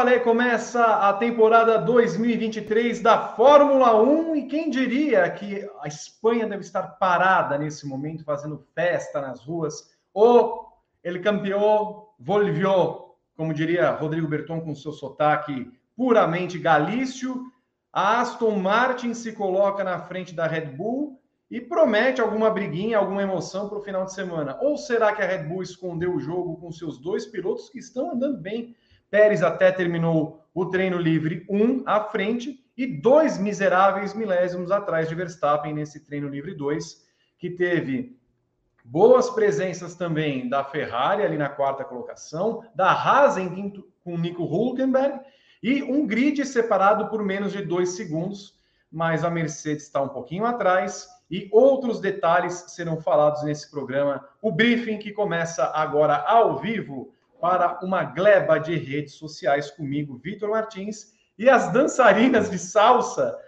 Valer, começa a temporada 2023 da Fórmula 1 e quem diria que a Espanha deve estar parada nesse momento, fazendo festa nas ruas. O ele campeão volvió, como diria Rodrigo Berton com seu sotaque puramente galício. A Aston Martin se coloca na frente da Red Bull e promete alguma briguinha, alguma emoção para o final de semana. Ou será que a Red Bull escondeu o jogo com seus dois pilotos que estão andando bem? Pérez até terminou o treino livre um à frente e dois miseráveis milésimos atrás de Verstappen nesse treino livre 2, que teve boas presenças também da Ferrari ali na quarta colocação, da Haas em quinto com Nico Hulkenberg e um grid separado por menos de dois segundos, mas a Mercedes está um pouquinho atrás e outros detalhes serão falados nesse programa. O briefing que começa agora ao vivo para uma gleba de redes sociais comigo, Vitor Martins, e as dançarinas de salsa,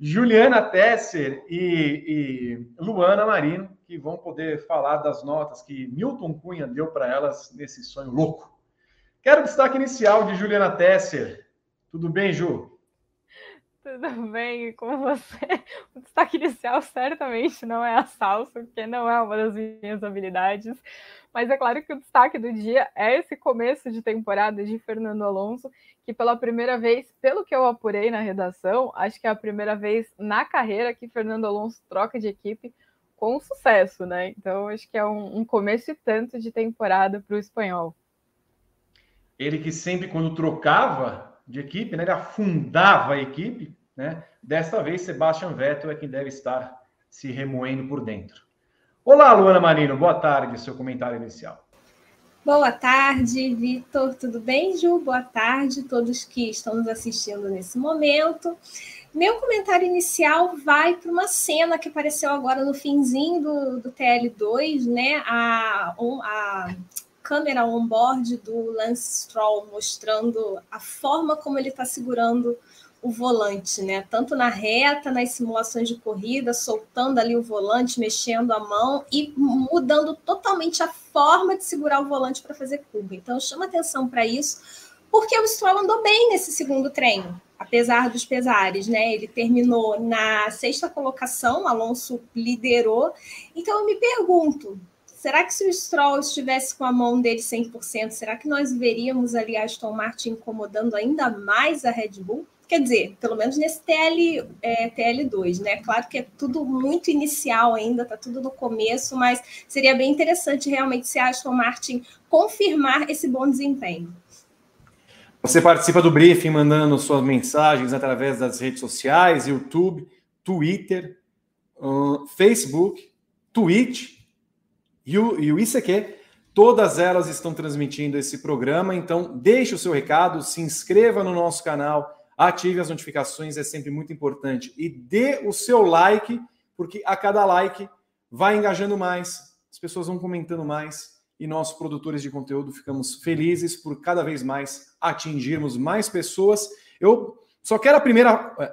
Juliana Tesser e, e, Luana Marino, que vão poder falar das notas que Milton Cunha deu para elas nesse sonho louco. Quero destaque inicial de Juliana Tesser. Tudo bem, Ju? Tudo bem com você? O destaque inicial certamente não é a salsa, porque não é uma das minhas habilidades. Mas é claro que o destaque do dia é esse começo de temporada de Fernando Alonso, que pela primeira vez, pelo que eu apurei na redação, acho que é a primeira vez na carreira que Fernando Alonso troca de equipe com sucesso, né? Então acho que é um, um começo e tanto de temporada para o espanhol. Ele que sempre, quando trocava de equipe, né, ele afundava a equipe, né? Desta vez, Sebastian Vettel é quem deve estar se remoendo por dentro. Olá, Luana Marino, boa tarde, seu comentário inicial. Boa tarde, Vitor, tudo bem, Ju? Boa tarde a todos que estão nos assistindo nesse momento. Meu comentário inicial vai para uma cena que apareceu agora no finzinho do, do TL2, né? A, a câmera on-board do Lance Stroll mostrando a forma como ele está segurando o volante, né? Tanto na reta, nas simulações de corrida, soltando ali o volante, mexendo a mão e mudando totalmente a forma de segurar o volante para fazer curva. Então chama atenção para isso, porque o Stroll andou bem nesse segundo treino, apesar dos pesares, né? Ele terminou na sexta colocação, Alonso liderou. Então eu me pergunto, será que se o Stroll estivesse com a mão dele 100%, será que nós veríamos ali Aston Martin incomodando ainda mais a Red Bull? Quer dizer, pelo menos nesse TL, é, TL2, né? Claro que é tudo muito inicial ainda, tá tudo no começo, mas seria bem interessante realmente se a Aston Martin confirmar esse bom desempenho. Você participa do briefing mandando suas mensagens através das redes sociais, YouTube, Twitter, uh, Facebook, Twitch e o, e o ICQ. Todas elas estão transmitindo esse programa, então deixe o seu recado, se inscreva no nosso canal ative as notificações, é sempre muito importante. E dê o seu like, porque a cada like vai engajando mais, as pessoas vão comentando mais e nós, produtores de conteúdo, ficamos felizes por cada vez mais atingirmos mais pessoas. Eu só quero a primeira. É,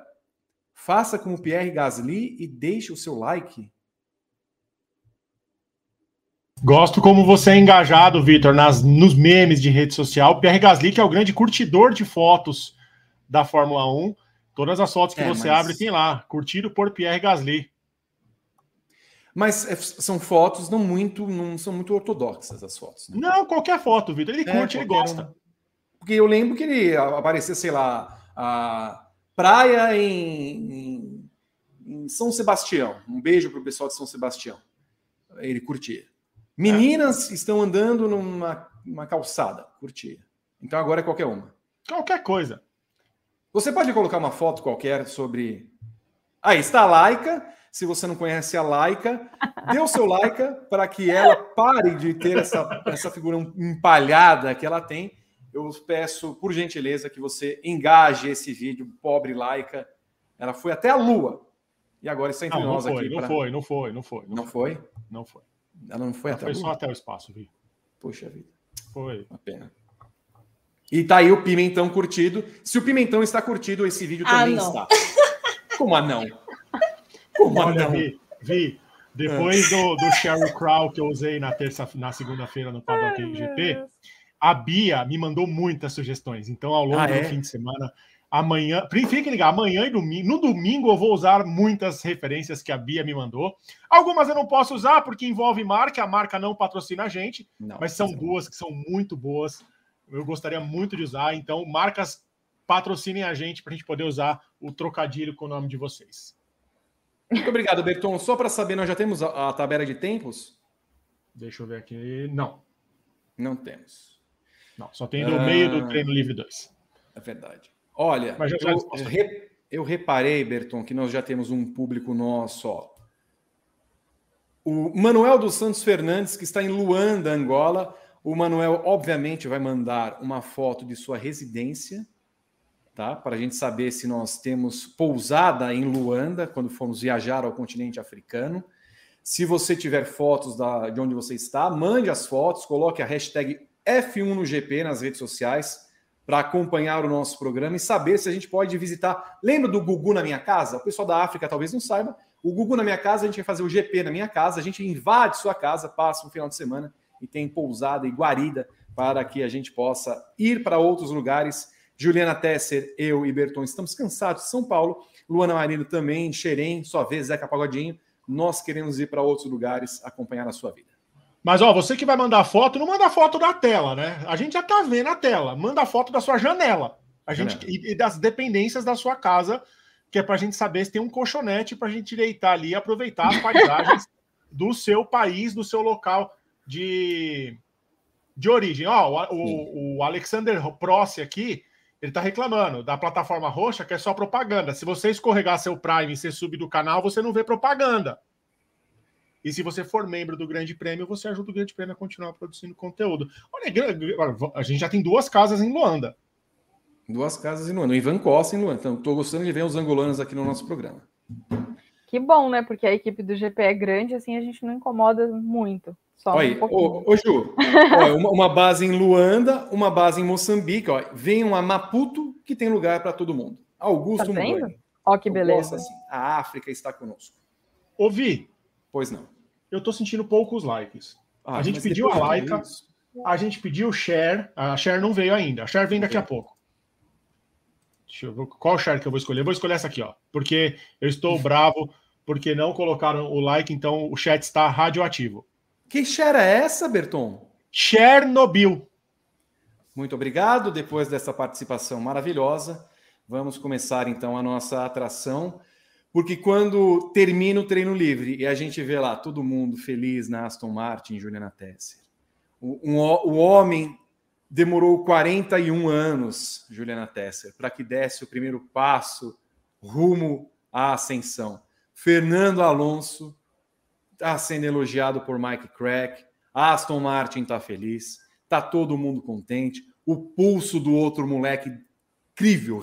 faça como o Pierre Gasly e deixe o seu like. Gosto como você é engajado, Vitor, nos memes de rede social. Pierre Gasly, que é o grande curtidor de fotos da Fórmula 1. Todas as fotos que é, você mas... abre tem lá, curtido por Pierre Gasly. Mas é, são fotos não muito, não são muito ortodoxas as fotos. Né? Não, qualquer foto, Vitor. Ele é, curte, ele gosta. Porque eu lembro que ele aparecia, sei lá, a praia em, em, em São Sebastião. Um beijo para o pessoal de São Sebastião. Ele curtia. Meninas é. estão andando numa calçada, curtia. Então agora é qualquer uma. Qualquer coisa. Você pode colocar uma foto qualquer sobre. Aí está a Laika. Se você não conhece a Laika, dê o seu Laika para que ela pare de ter essa, essa figura empalhada que ela tem. Eu peço, por gentileza, que você engaje esse vídeo, pobre Laika. Ela foi até a Lua. E agora está entre não, nós não foi, aqui. Não pra... foi, não foi, não foi. Não, não foi? foi? Não foi. Ela não foi ela até foi a Lua? só até o espaço, Vi. Puxa vida. Foi. Uma pena. E tá aí o pimentão curtido. Se o pimentão está curtido, esse vídeo ah, também não. está. Como ah, não? Como ah, não? Vi, vi depois do, do Sheryl Crow que eu usei na terça, na segunda-feira no Paddock GP, A Bia me mandou muitas sugestões. Então, ao longo ah, é? do fim de semana, amanhã, fiquem ligados, amanhã e domingo. No domingo eu vou usar muitas referências que a Bia me mandou. Algumas eu não posso usar porque envolve marca, a marca não patrocina a gente, não, mas são duas que são muito boas. Eu gostaria muito de usar. Então, marcas patrocinem a gente para a gente poder usar o trocadilho com o nome de vocês. Muito obrigado, Berton. Só para saber, nós já temos a, a, tabela de tempos? Deixa eu ver aqui. Não. Não temos. Não, só tem no ah, meio do treino livre 2. É verdade. Olha, Mas eu, eu, re, eu, reparei, Berton, que nós já temos um público nosso. Ó. O Manuel dos Santos Fernandes, que está em Luanda, Angola. O Manuel, obviamente, vai mandar uma foto de sua residência tá? Para a gente saber se nós temos pousada em Luanda quando formos viajar ao continente africano. Se você tiver fotos da, de onde você está, mande as fotos, coloque a hashtag F1 no GP nas redes sociais para acompanhar o nosso programa e saber se a gente pode visitar. Lembra do Gugu na minha casa? O pessoal da África talvez não saiba. O Gugu na minha casa, a gente vai fazer o GP na minha casa, a gente invade sua casa, passa um final de semana e tem pousada e guarida para que a gente possa ir para outros lugares Juliana Tesser, eu e Berton estamos cansados de São Paulo. Luana Marino também, Xerém, sua vez, Zeca Pagodinho. Nós queremos ir para outros lugares acompanhar a sua vida. Mas, ó, você que vai mandar foto, não manda foto da tela, né? A gente já tá vendo a tela. Manda foto da sua janela. A gente, e, e das dependências da sua casa, que é para a gente saber se tem um colchonete para a gente deitar ali e aproveitar as paisagens do seu país, do seu local de, de origem. Ó, o, o Alexander Prossi aqui, ele está reclamando da plataforma roxa que é só propaganda. Se você escorregar seu Prime e ser sub do canal, você não vê propaganda. E se você for membro do Grande Prêmio, você ajuda o Grande Prêmio a continuar produzindo conteúdo. Olha, a gente já tem duas casas em Luanda. Duas casas em Luanda. Em Van Costa, em Luanda. Então, estou gostando de ver os angolanos aqui no nosso programa. Que bom, né? Porque a equipe do GP é grande, assim a gente não incomoda muito. Só Olha, um ô, ô, Ju, ó, uma, uma, base em Luanda, uma base em Moçambique. Ó, venham a Maputo, que tem lugar para todo mundo. Augusto tá vendo? Ó, que beleza. assim, a África está conosco. Ouvi. Pois não. Eu tô sentindo poucos likes. Ah, a gente pediu a like, a gente pediu share. A share não veio ainda. A share vem daqui a pouco. Deixa eu ver qual share que eu vou escolher. Eu vou escolher essa aqui, ó. Porque eu estou bravo porque não colocaram o like, então o chat está radioativo. Que share é essa, Berton? Chernobyl. Muito obrigado. Depois dessa participação maravilhosa, vamos começar então a nossa atração. Porque quando termina o treino livre e a gente vê lá todo mundo feliz na Aston Martin, Juliana Tesser, o, um, o homem demorou 41 anos, Juliana Tesser, para que desse o primeiro passo rumo à ascensão. Fernando Alonso está sendo elogiado por Mike Crack, Aston Martin está feliz, está todo mundo contente, o pulso do outro moleque incrível,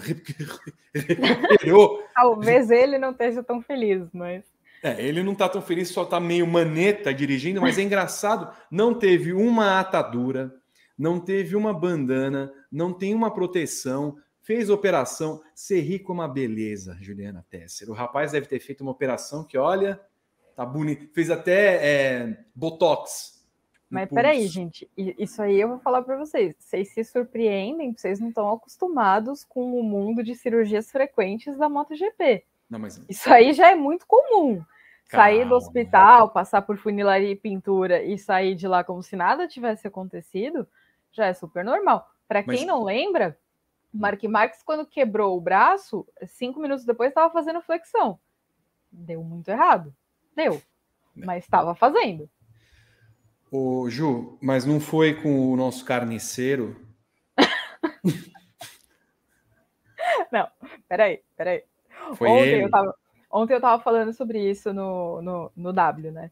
Talvez ele não esteja tão feliz, mas. É, ele não está tão feliz, só está meio maneta dirigindo, mas é engraçado, não teve uma atadura, não teve uma bandana, não tem uma proteção, fez operação, ser com uma beleza, Juliana Tesser. O rapaz deve ter feito uma operação que, olha, Tá bonito. Fez até é, Botox. Mas peraí, gente, isso aí eu vou falar para vocês. Vocês se surpreendem, vocês não estão acostumados com o mundo de cirurgias frequentes da MotoGP. Não, mas... Isso aí já é muito comum. Calma. Sair do hospital, passar por funilaria e pintura e sair de lá como se nada tivesse acontecido, já é super normal. Para quem mas... não lembra, Mark Marques, quando quebrou o braço, cinco minutos depois estava fazendo flexão. Deu muito errado. Deu. Mas estava fazendo. Ô, Ju, mas não foi com o nosso carniceiro? não, peraí, peraí. Foi ontem, ele. Eu tava, ontem eu estava falando sobre isso no, no, no W, né?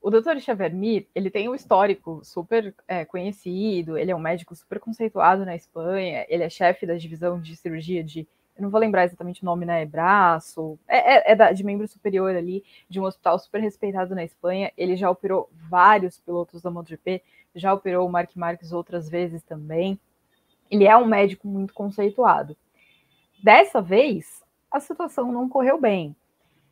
O Dr. Xavier Mir, ele tem um histórico super é, conhecido, ele é um médico super conceituado na Espanha, ele é chefe da divisão de cirurgia de não vou lembrar exatamente o nome, né? Braço, é, é, é da, de membro superior ali, de um hospital super respeitado na Espanha. Ele já operou vários pilotos da MotoGP, já operou o Mark Marques outras vezes também. Ele é um médico muito conceituado. Dessa vez, a situação não correu bem.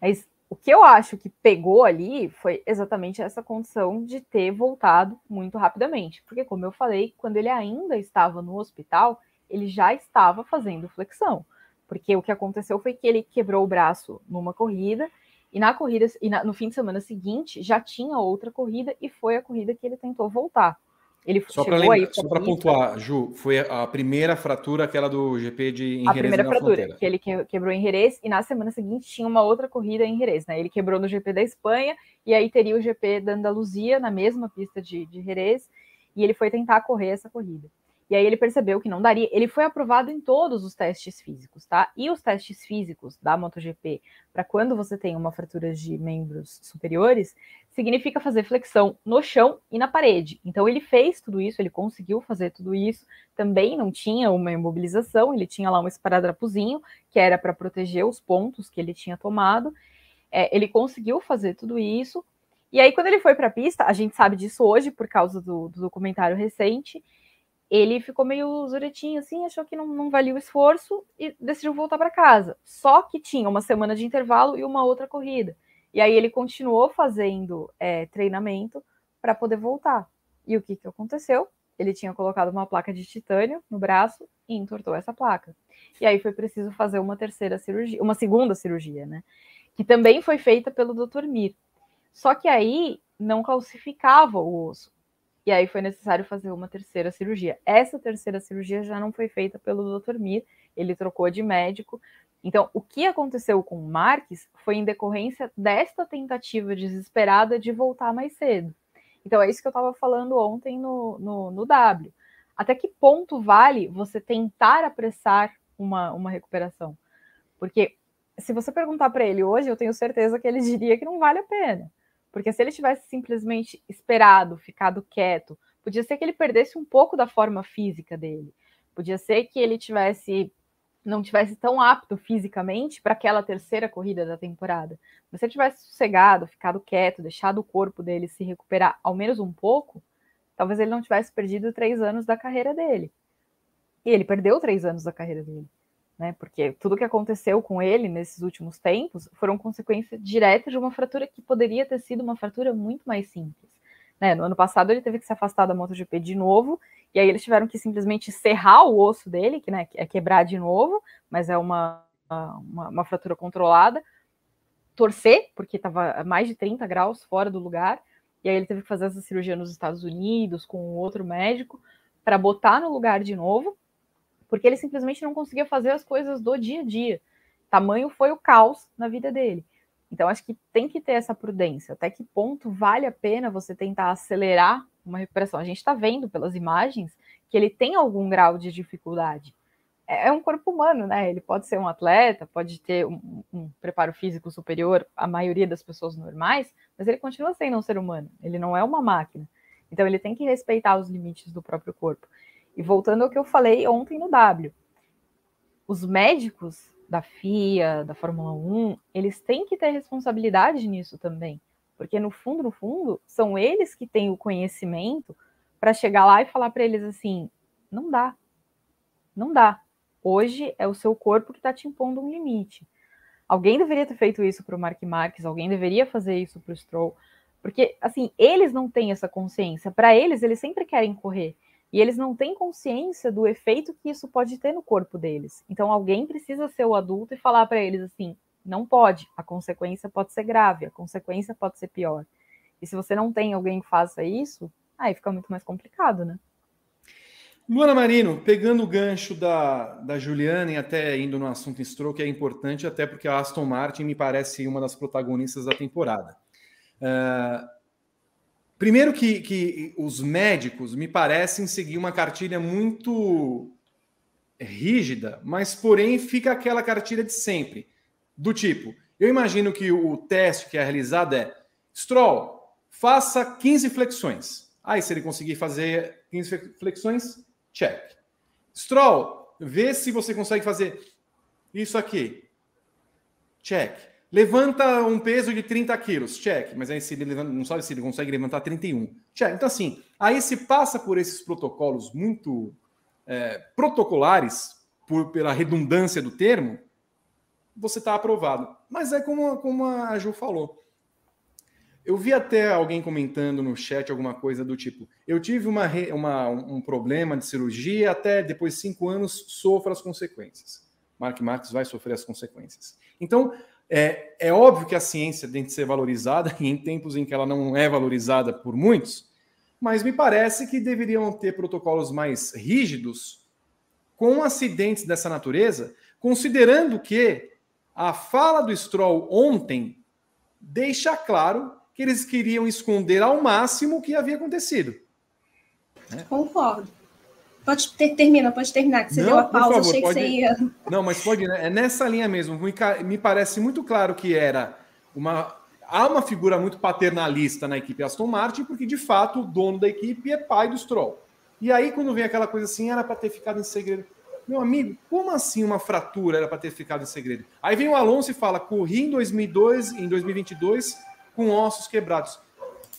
Mas O que eu acho que pegou ali foi exatamente essa condição de ter voltado muito rapidamente. Porque, como eu falei, quando ele ainda estava no hospital, ele já estava fazendo flexão. Porque o que aconteceu foi que ele quebrou o braço numa corrida, e na corrida, e na, no fim de semana seguinte, já tinha outra corrida, e foi a corrida que ele tentou voltar. Ele só para pontuar, Ju, foi a primeira fratura, aquela do GP de em A primeira fratura, fronteira. que ele quebrou em Jerez, e na semana seguinte tinha uma outra corrida em Jerez, né? Ele quebrou no GP da Espanha, e aí teria o GP da Andaluzia, na mesma pista de, de Jerez, e ele foi tentar correr essa corrida. E aí ele percebeu que não daria. Ele foi aprovado em todos os testes físicos, tá? E os testes físicos da MotoGP, para quando você tem uma fratura de membros superiores, significa fazer flexão no chão e na parede. Então ele fez tudo isso, ele conseguiu fazer tudo isso. Também não tinha uma imobilização, ele tinha lá um esparadrapozinho, que era para proteger os pontos que ele tinha tomado. É, ele conseguiu fazer tudo isso. E aí, quando ele foi para a pista, a gente sabe disso hoje por causa do, do documentário recente ele ficou meio zuretinho assim, achou que não, não valia o esforço e decidiu voltar para casa. Só que tinha uma semana de intervalo e uma outra corrida. E aí ele continuou fazendo é, treinamento para poder voltar. E o que, que aconteceu? Ele tinha colocado uma placa de titânio no braço e entortou essa placa. E aí foi preciso fazer uma terceira cirurgia, uma segunda cirurgia, né? Que também foi feita pelo Dr. Mir. Só que aí não calcificava o osso. E aí foi necessário fazer uma terceira cirurgia. Essa terceira cirurgia já não foi feita pelo Dr. Mir, ele trocou de médico. Então, o que aconteceu com o Marques foi em decorrência desta tentativa desesperada de voltar mais cedo. Então, é isso que eu estava falando ontem no, no, no, W. Até que ponto vale você tentar apressar uma, uma recuperação? Porque se você perguntar para ele hoje, eu tenho certeza que ele diria que não vale a pena. Porque se ele tivesse simplesmente esperado, ficado quieto, podia ser que ele perdesse um pouco da forma física dele. Podia ser que ele tivesse não tivesse tão apto fisicamente para aquela terceira corrida da temporada. Mas se ele tivesse sossegado, ficado quieto, deixado o corpo dele se recuperar ao menos um pouco, talvez ele não tivesse perdido três anos da carreira dele. E ele perdeu três anos da carreira dele né? Porque tudo que aconteceu com ele nesses últimos tempos foram consequência direta de uma fratura que poderia ter sido uma fratura muito mais simples. Né? No ano passado ele teve que se afastar da MotoGP de novo, e aí eles tiveram que simplesmente serrar o osso dele, que né, é quebrar de novo, mas é uma, uma, uma fratura controlada, torcer, porque estava mais de 30 graus fora do lugar, e aí ele teve que fazer essa cirurgia nos Estados Unidos com outro médico para botar no lugar de novo, porque ele simplesmente não conseguia fazer as coisas do dia a dia. Tamanho foi o caos na vida dele. Então, acho que tem que ter essa prudência. Até que ponto vale a pena você tentar acelerar uma recuperação? A gente está vendo pelas imagens que ele tem algum grau de dificuldade. É, é um corpo humano, né? Ele pode ser um atleta, pode ter um, um preparo físico superior à maioria das pessoas normais, mas ele continua sendo um ser humano. Ele não é uma máquina. Então, ele tem que respeitar os limites do próprio corpo. E voltando ao que eu falei ontem no W, os médicos da FIA, da Fórmula 1, eles têm que ter responsabilidade nisso também, porque no fundo, no fundo, são eles que têm o conhecimento para chegar lá e falar para eles assim: não dá, não dá. Hoje é o seu corpo que está te impondo um limite. Alguém deveria ter feito isso para o Mark Marques, alguém deveria fazer isso para o Stroll, porque assim eles não têm essa consciência. Para eles, eles sempre querem correr. E eles não têm consciência do efeito que isso pode ter no corpo deles. Então alguém precisa ser o adulto e falar para eles assim: não pode, a consequência pode ser grave, a consequência pode ser pior. E se você não tem alguém que faça isso, aí fica muito mais complicado, né? Luana Marino, pegando o gancho da, da Juliana e até indo no assunto Stroke, que é importante, até porque a Aston Martin me parece uma das protagonistas da temporada. Uh, Primeiro que, que os médicos me parecem seguir uma cartilha muito rígida, mas porém fica aquela cartilha de sempre, do tipo, eu imagino que o teste que é realizado é Stroll, faça 15 flexões. Aí, se ele conseguir fazer 15 flexões, check. Stroll, vê se você consegue fazer isso aqui. Check. Levanta um peso de 30 quilos, check. Mas aí se ele levanta, não sabe se ele consegue levantar 31. Check. Então, assim, aí se passa por esses protocolos muito é, protocolares, por, pela redundância do termo, você está aprovado. Mas é como, como a Ju falou. Eu vi até alguém comentando no chat alguma coisa do tipo: eu tive uma, uma, um problema de cirurgia, até depois de cinco anos sofro as consequências. Mark Marques vai sofrer as consequências. Então, é, é óbvio que a ciência tem que ser valorizada, e em tempos em que ela não é valorizada por muitos, mas me parece que deveriam ter protocolos mais rígidos com acidentes dessa natureza, considerando que a fala do Stroll ontem deixa claro que eles queriam esconder ao máximo o que havia acontecido. Concordo. Pode ter, termina, pode terminar, que você não, deu a pausa, favor, achei pode... que você ia. Não, mas pode, né? É nessa linha mesmo. Me parece muito claro que era uma. Há uma figura muito paternalista na equipe Aston Martin, porque de fato o dono da equipe é pai do Stroll. E aí, quando vem aquela coisa assim, era para ter ficado em segredo. Meu amigo, como assim uma fratura era para ter ficado em segredo? Aí vem o Alonso e fala: corri em 2002, em 2022 com ossos quebrados.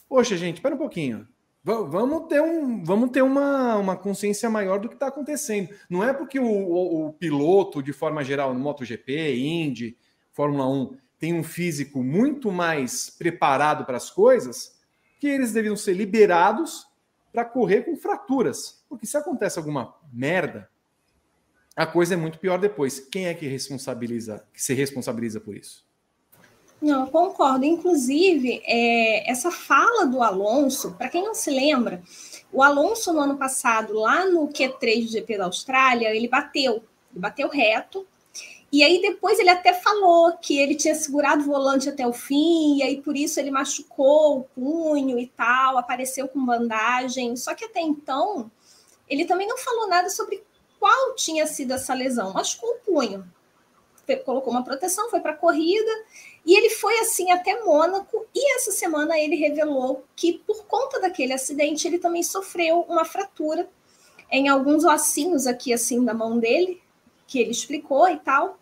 Poxa, gente, espera um pouquinho. Vamos ter, um, vamos ter uma, uma consciência maior do que está acontecendo. Não é porque o, o, o, piloto, de forma geral, no MotoGP, Indy, Fórmula 1, tem um físico muito mais preparado para as coisas, que eles deveriam ser liberados para correr com fraturas. Porque se acontece alguma merda, a coisa é muito pior depois. Quem é que responsabiliza, que se responsabiliza por isso? Não, concordo. Inclusive, é, essa fala do Alonso, para quem não se lembra, o Alonso no ano passado, lá no Q3 do GP da Austrália, ele bateu, ele bateu reto. E aí depois ele até falou que ele tinha segurado o volante até o fim, e aí por isso ele machucou o punho e tal, apareceu com bandagem. Só que até então, ele também não falou nada sobre qual tinha sido essa lesão. Machucou o punho. Colocou uma proteção, foi para a corrida e ele foi assim até Mônaco, e essa semana ele revelou que, por conta daquele acidente, ele também sofreu uma fratura em alguns ossinhos aqui, assim, da mão dele, que ele explicou e tal.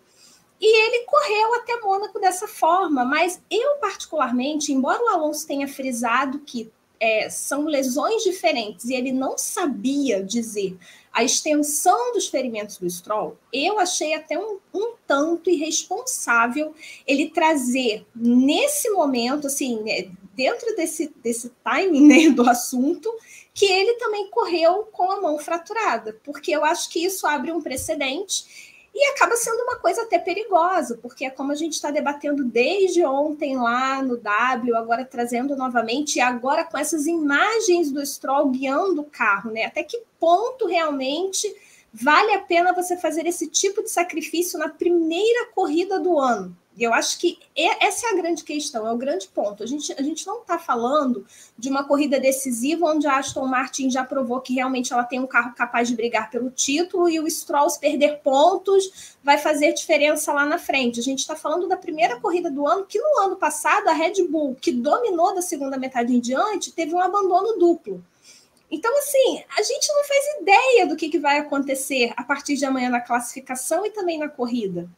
E ele correu até Mônaco dessa forma, mas eu, particularmente, embora o Alonso tenha frisado que é, são lesões diferentes e ele não sabia dizer a extensão dos ferimentos do Stroll, eu achei até um, um tanto irresponsável ele trazer nesse momento, assim, né, dentro desse, desse timing né, do assunto, que ele também correu com a mão fraturada, porque eu acho que isso abre um precedente e acaba sendo uma coisa até perigosa, porque é como a gente está debatendo desde ontem lá no W, agora trazendo novamente, e agora com essas imagens do Stroll guiando o carro, né? Até que ponto realmente vale a pena você fazer esse tipo de sacrifício na primeira corrida do ano? E eu acho que essa é a grande questão, é o grande ponto. A gente, a gente não está falando de uma corrida decisiva onde a Aston Martin já provou que realmente ela tem um carro capaz de brigar pelo título e o Stroll, se perder pontos, vai fazer diferença lá na frente. A gente está falando da primeira corrida do ano, que no ano passado a Red Bull, que dominou da segunda metade em diante, teve um abandono duplo. Então, assim, a gente não faz ideia do que, que vai acontecer a partir de amanhã na classificação e também na corrida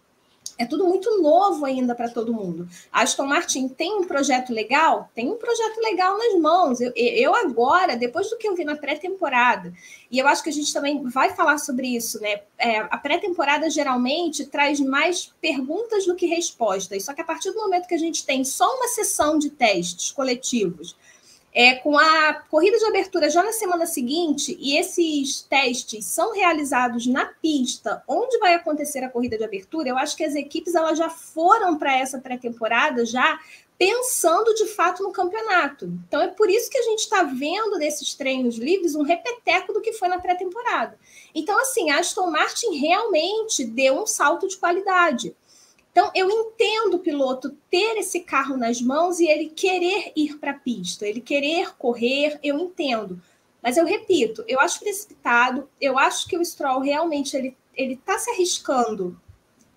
é tudo muito novo ainda para todo mundo. A Aston Martin tem um projeto legal? Tem um projeto legal nas mãos. Eu, eu agora, depois do que eu vi na pré-temporada, e eu acho que a gente também vai falar sobre isso, né? É, a pré-temporada geralmente traz mais perguntas do que respostas. Só que a partir do momento que a gente tem só uma sessão de testes coletivos, é, com a corrida de abertura já na semana seguinte, e esses testes são realizados na pista onde vai acontecer a corrida de abertura, eu acho que as equipes elas já foram para essa pré-temporada já pensando de fato no campeonato. Então é por isso que a gente está vendo nesses treinos livres um repeteco do que foi na pré-temporada. Então, assim, a Aston Martin realmente deu um salto de qualidade. Então, eu entendo o piloto ter esse carro nas mãos e ele querer ir para a pista, ele querer correr, eu entendo. Mas eu repito, eu acho precipitado, eu acho que o Stroll realmente ele ele está se arriscando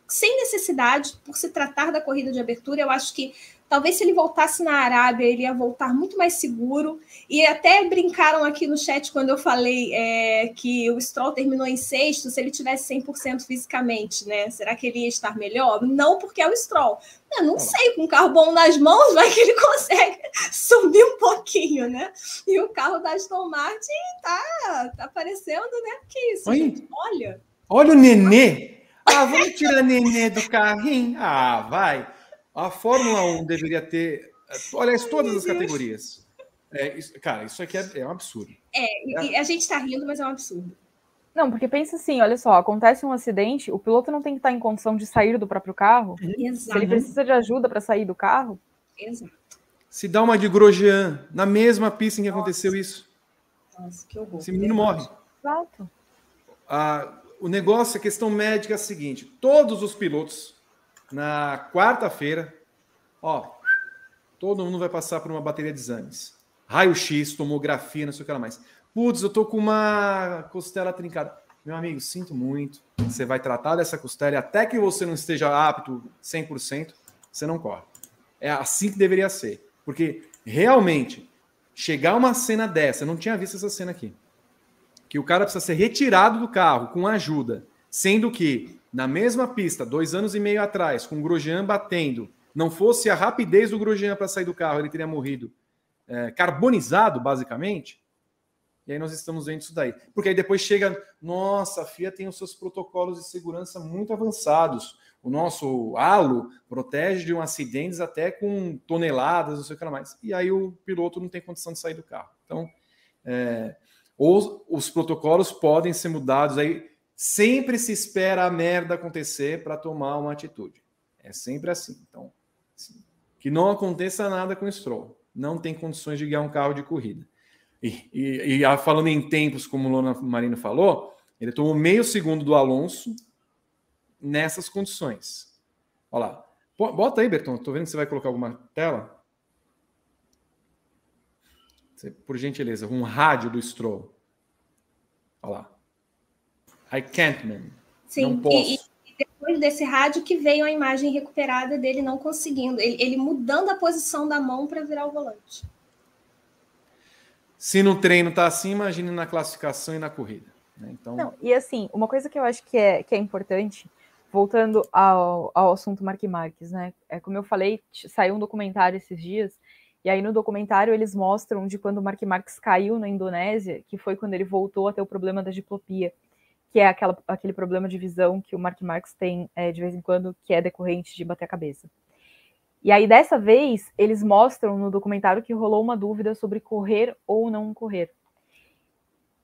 sem necessidade por se tratar da corrida de abertura. Eu acho que Talvez se ele voltasse na Arábia, ele ia voltar muito mais seguro. E até brincaram aqui no chat quando eu falei é, que o Stroll terminou em sexto, se ele tivesse 100% fisicamente, né? Será que ele ia estar melhor? Não, porque é o Stroll. Eu não sei, com um carro bom nas mãos, vai que ele consegue subir um pouquinho, né? E o carro da Aston Martin tá, tá aparecendo, né? Que isso, Oi? gente? Olha. Olha o Nenê Ah, vamos tirar nenê do carrinho? Ah, vai. A Fórmula 1 deveria ter, olha, todas as categorias. É, isso, cara, isso aqui é, é um absurdo. É, é. a gente está rindo, mas é um absurdo. Não, porque pensa assim, olha só, acontece um acidente, o piloto não tem que estar em condição de sair do próprio carro. Exato. Se ele precisa de ajuda para sair do carro. Exato. Se dá uma de Grosjean na mesma pista em que Nossa. aconteceu isso. Nossa, que horror. Esse menino morre. Exato. Ah, o negócio, a questão médica é a seguinte: todos os pilotos, na quarta-feira, ó, todo mundo vai passar por uma bateria de exames. Raio-X, tomografia, não sei o que lá mais. Putz, eu tô com uma costela trincada. Meu amigo, sinto muito. Você vai tratar dessa costela até que você não esteja apto 100%, você não corre. É assim que deveria ser. Porque realmente, chegar uma cena dessa, eu não tinha visto essa cena aqui, que o cara precisa ser retirado do carro com ajuda, sendo que na mesma pista, dois anos e meio atrás, com o Grosjean batendo, não fosse a rapidez do Grosjean para sair do carro, ele teria morrido é, carbonizado, basicamente. E aí nós estamos vendo isso daí. Porque aí depois chega, nossa, a FIA tem os seus protocolos de segurança muito avançados. O nosso halo protege de um acidentes até com toneladas, não sei o que mais. E aí o piloto não tem condição de sair do carro. Então, é, ou os protocolos podem ser mudados. Aí sempre se espera a merda acontecer para tomar uma atitude. É sempre assim. Então, assim, que não aconteça nada com o Stroll. Não tem condições de guiar um carro de corrida. E, e, e falando em tempos, como o Lona Marino falou, ele tomou meio segundo do Alonso nessas condições. Olha lá. Bota aí, Berton. Estou vendo que você vai colocar alguma tela. Por gentileza, um rádio do Stroll. Olha lá. I can't, man. Sim, e, e, depois desse rádio que veio a imagem recuperada dele não conseguindo, ele, ele mudando a posição da mão para virar o volante. Se no treino tá assim, imagine na classificação e na corrida. Né? Então... Não, e assim, uma coisa que eu acho que é, que é importante, voltando ao, ao assunto Mark Marques, né? É como eu falei, saiu um documentário esses dias, e aí no documentário eles mostram de quando o Mark Marques caiu na Indonésia, que foi quando ele voltou a ter o problema da diplopia, que é aquela, aquele problema de visão que o Mark Marques tem é, de vez em quando, que é decorrente de bater a cabeça. E aí, dessa vez, eles mostram no documentário que rolou uma dúvida sobre correr ou não correr.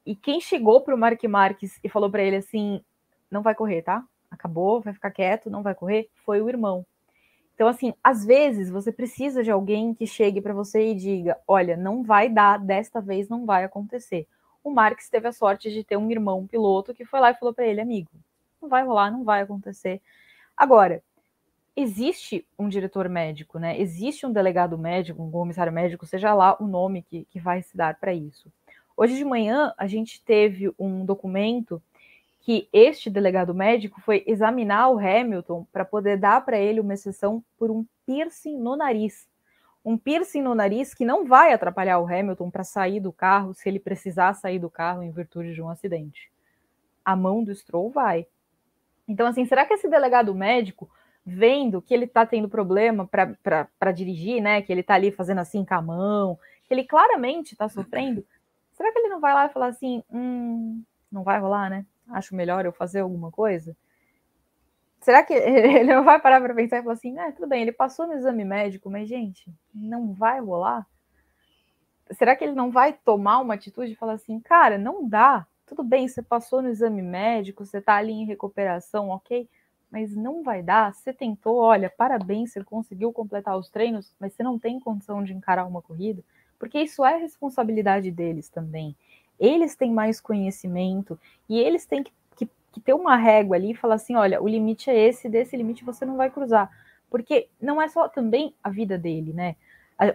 E quem chegou para o Mark Marques e falou para ele assim: não vai correr, tá? Acabou, vai ficar quieto, não vai correr, foi o irmão. Então, assim, às vezes você precisa de alguém que chegue para você e diga: olha, não vai dar, desta vez não vai acontecer. O Marques teve a sorte de ter um irmão piloto que foi lá e falou para ele: amigo, não vai rolar, não vai acontecer. Agora, existe um diretor médico, né? Existe um delegado médico, um comissário médico, seja lá o nome que, que vai se dar para isso. Hoje de manhã a gente teve um documento que este delegado médico foi examinar o Hamilton para poder dar para ele uma exceção por um piercing no nariz. Um piercing no nariz que não vai atrapalhar o Hamilton para sair do carro se ele precisar sair do carro em virtude de um acidente. A mão do Stroll vai. Então, assim, será que esse delegado médico vendo que ele está tendo problema para dirigir, né? Que ele está ali fazendo assim com a mão, que ele claramente está sofrendo. Será que ele não vai lá e falar assim, hum, não vai rolar, né? Acho melhor eu fazer alguma coisa? Será que ele não vai parar para pensar e falar assim, ah, tudo bem, ele passou no exame médico, mas gente, não vai rolar? Será que ele não vai tomar uma atitude e falar assim, cara, não dá, tudo bem, você passou no exame médico, você está ali em recuperação, ok? mas não vai dar. Você tentou, olha, parabéns, você conseguiu completar os treinos, mas você não tem condição de encarar uma corrida, porque isso é responsabilidade deles também. Eles têm mais conhecimento e eles têm que, que, ter uma régua ali e falar assim: olha, o limite é esse, desse limite você não vai cruzar. Porque não é só também a vida dele, né?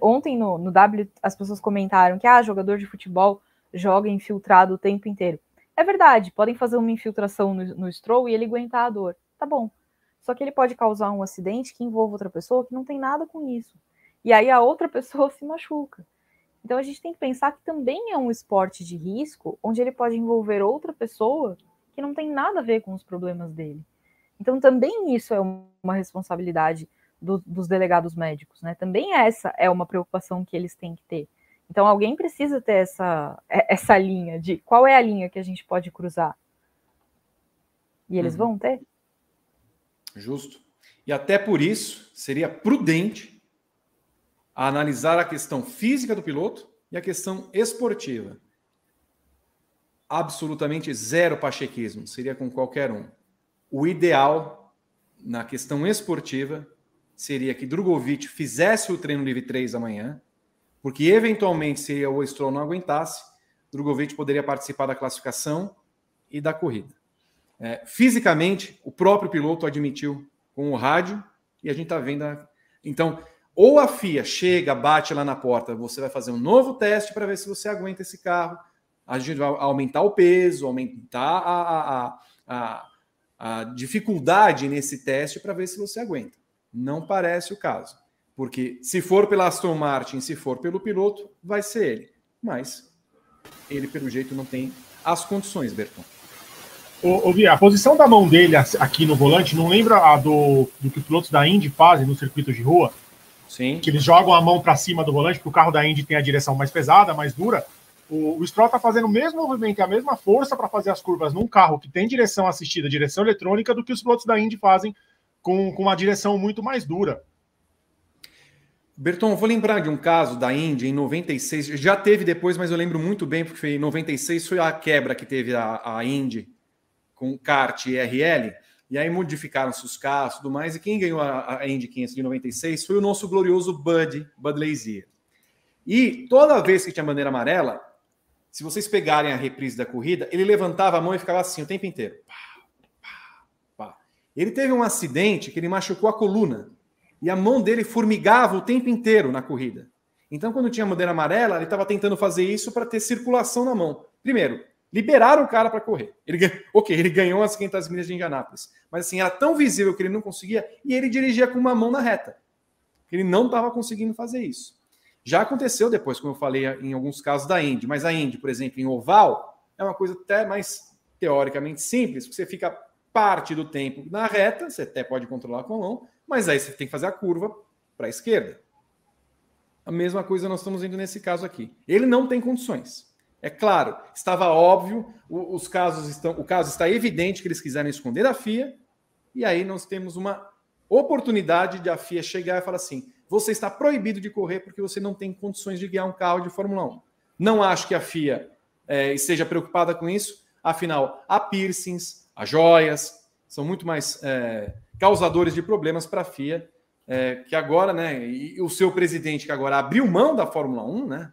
Ontem no, no W as pessoas comentaram que ah, jogador de futebol joga infiltrado o tempo inteiro. É verdade, podem fazer uma infiltração no, no stroll e ele aguentar a dor tá bom. Só que ele pode causar um acidente que envolva outra pessoa que não tem nada com isso. E aí a outra pessoa se machuca. Então a gente tem que pensar que também é um esporte de risco, onde ele pode envolver outra pessoa que não tem nada a ver com os problemas dele. Então também isso é uma responsabilidade do, dos delegados médicos, né? Também essa é uma preocupação que eles têm que ter. Então alguém precisa ter essa, essa linha de qual é a linha que a gente pode cruzar. E eles uhum. vão ter? Justo. E até por isso seria prudente analisar a questão física do piloto e a questão esportiva. Absolutamente zero pachequismo, seria com qualquer um. O ideal na questão esportiva seria que Drogovic fizesse o treino livre 3 amanhã, porque eventualmente, se o Stroll não aguentasse, Drogovic poderia participar da classificação e da corrida. É, fisicamente, o próprio piloto admitiu com o rádio e a gente está vendo. A... Então, ou a FIA chega, bate lá na porta, você vai fazer um novo teste para ver se você aguenta esse carro. A gente vai aumentar o peso, aumentar a, a, a, a dificuldade nesse teste para ver se você aguenta. Não parece o caso. Porque se for pela Aston Martin, se for pelo piloto, vai ser ele. Mas ele, pelo jeito, não tem as condições, Berton. Ô, ô Bia, a posição da mão dele aqui no volante não lembra a do, do que os pilotos da Indy fazem no circuito de rua? Sim. Que eles jogam a mão para cima do volante, porque o carro da Indy tem a direção mais pesada, mais dura. O, o Stroll está fazendo o mesmo movimento e a mesma força para fazer as curvas num carro que tem direção assistida, direção eletrônica, do que os pilotos da Indy fazem com, com uma direção muito mais dura. Berton, vou lembrar de um caso da Indy em 96. Já teve depois, mas eu lembro muito bem, porque em 96 foi a quebra que teve a, a Indy com kart e RL. E aí modificaram-se os carros e tudo mais. E quem ganhou a, a Indy 500 de 96 foi o nosso glorioso Bud, Bud Lazier. E toda vez que tinha bandeira amarela, se vocês pegarem a reprise da corrida, ele levantava a mão e ficava assim o tempo inteiro. Ele teve um acidente que ele machucou a coluna e a mão dele formigava o tempo inteiro na corrida. Então, quando tinha bandeira amarela, ele estava tentando fazer isso para ter circulação na mão. Primeiro, liberaram o cara para correr. Ele, ok, ele ganhou as 500 milhas de Indianápolis, mas assim, era tão visível que ele não conseguia e ele dirigia com uma mão na reta. Ele não estava conseguindo fazer isso. Já aconteceu depois, como eu falei em alguns casos da Indy, mas a Indy, por exemplo, em oval, é uma coisa até mais teoricamente simples, porque você fica parte do tempo na reta, você até pode controlar com a mão, mas aí você tem que fazer a curva para a esquerda. A mesma coisa nós estamos vendo nesse caso aqui. Ele não tem condições. É claro, estava óbvio, os casos estão, o caso está evidente que eles quiserem esconder da FIA, e aí nós temos uma oportunidade de a FIA chegar e falar assim: você está proibido de correr porque você não tem condições de guiar um carro de Fórmula 1. Não acho que a FIA é, esteja preocupada com isso, afinal, há piercings, há joias, são muito mais é, causadores de problemas para a FIA, é, que agora, né, e o seu presidente que agora abriu mão da Fórmula 1, né,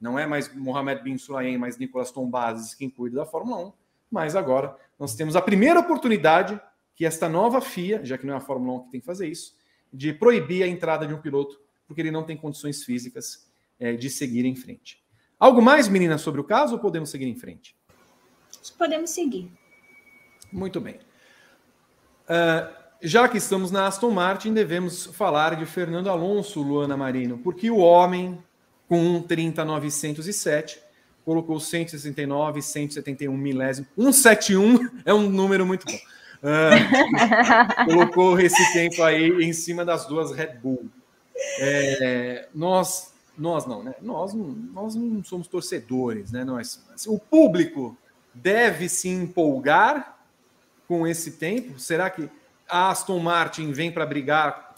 não é mais Mohamed Bin Sulayem, mas Nicolas Tombazes quem cuida da Fórmula 1, mas agora nós temos a primeira oportunidade que esta nova FIA, já que não é a Fórmula 1 que tem que fazer isso, de proibir a entrada de um piloto porque ele não tem condições físicas é, de seguir em frente. Algo mais, meninas, sobre o caso ou podemos seguir em frente? Podemos seguir. Muito bem. Uh, já que estamos na Aston Martin, devemos falar de Fernando Alonso, Luana Marino, porque o homem com um 30907 colocou 169, 171 milésimo. 171 é um número muito bom. Uh, colocou esse tempo aí em cima das duas Red Bull. É, nós, nós não, né? Nós, nós não somos torcedores, né? Nós, o público deve se empolgar com esse tempo? Será que a Aston Martin vem para brigar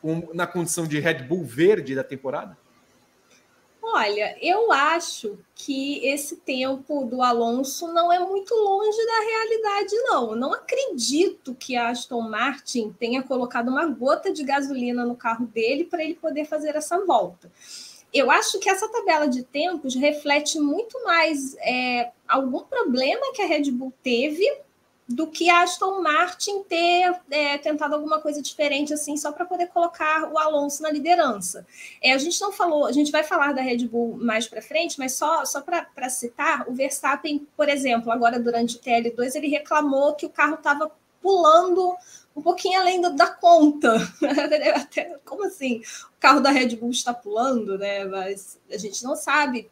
com, na condição de Red Bull verde da temporada? Olha, eu acho que esse tempo do Alonso não é muito longe da realidade, não. Eu não acredito que a Aston Martin tenha colocado uma gota de gasolina no carro dele para ele poder fazer essa volta. Eu acho que essa tabela de tempos reflete muito mais é, algum problema que a Red Bull teve do que a Aston Martin ter é, tentado alguma coisa diferente assim só para poder colocar o Alonso na liderança. É, a gente não falou, a gente vai falar da Red Bull mais para frente, mas só, só para citar, o Verstappen, por exemplo, agora durante o TL2 ele reclamou que o carro estava pulando um pouquinho além da conta. Como assim? O carro da Red Bull está pulando, né? Mas a gente não sabe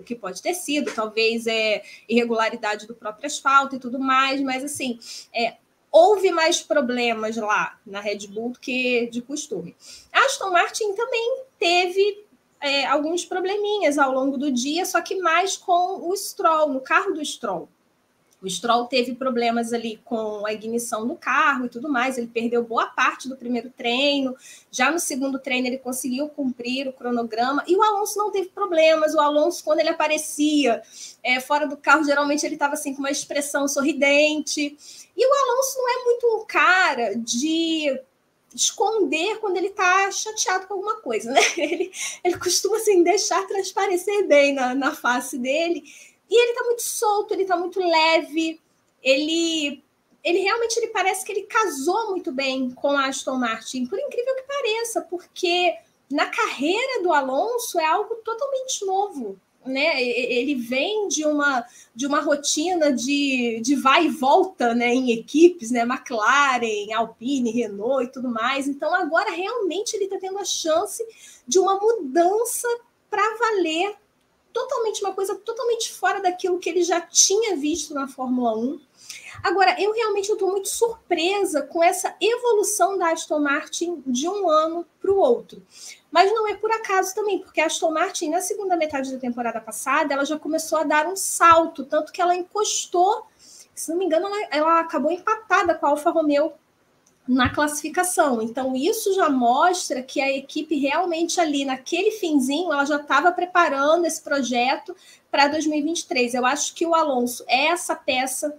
o que pode ter sido, talvez é irregularidade do próprio asfalto e tudo mais, mas assim, é, houve mais problemas lá na Red Bull do que de costume. A Aston Martin também teve é, alguns probleminhas ao longo do dia, só que mais com o Stroll, no carro do Stroll. O Stroll teve problemas ali com a ignição do carro e tudo mais, ele perdeu boa parte do primeiro treino. Já no segundo treino, ele conseguiu cumprir o cronograma e o Alonso não teve problemas. O Alonso, quando ele aparecia é, fora do carro, geralmente ele estava assim com uma expressão sorridente. E o Alonso não é muito um cara de esconder quando ele está chateado com alguma coisa, né? Ele, ele costuma assim deixar transparecer bem na, na face dele. E ele está muito solto, ele está muito leve, ele ele realmente ele parece que ele casou muito bem com a Aston Martin, por incrível que pareça, porque na carreira do Alonso é algo totalmente novo né? Ele vem de uma de uma rotina de, de vai e volta, né? Em equipes, né? McLaren, Alpine, Renault e tudo mais. Então agora realmente ele está tendo a chance de uma mudança para valer, totalmente uma coisa totalmente fora daquilo que ele já tinha visto na Fórmula 1. Agora, eu realmente estou muito surpresa com essa evolução da Aston Martin de um ano para o outro. Mas não é por acaso também, porque a Aston Martin, na segunda metade da temporada passada, ela já começou a dar um salto, tanto que ela encostou, se não me engano, ela, ela acabou empatada com a Alfa Romeo na classificação. Então, isso já mostra que a equipe realmente ali, naquele finzinho, ela já estava preparando esse projeto para 2023. Eu acho que o Alonso é essa peça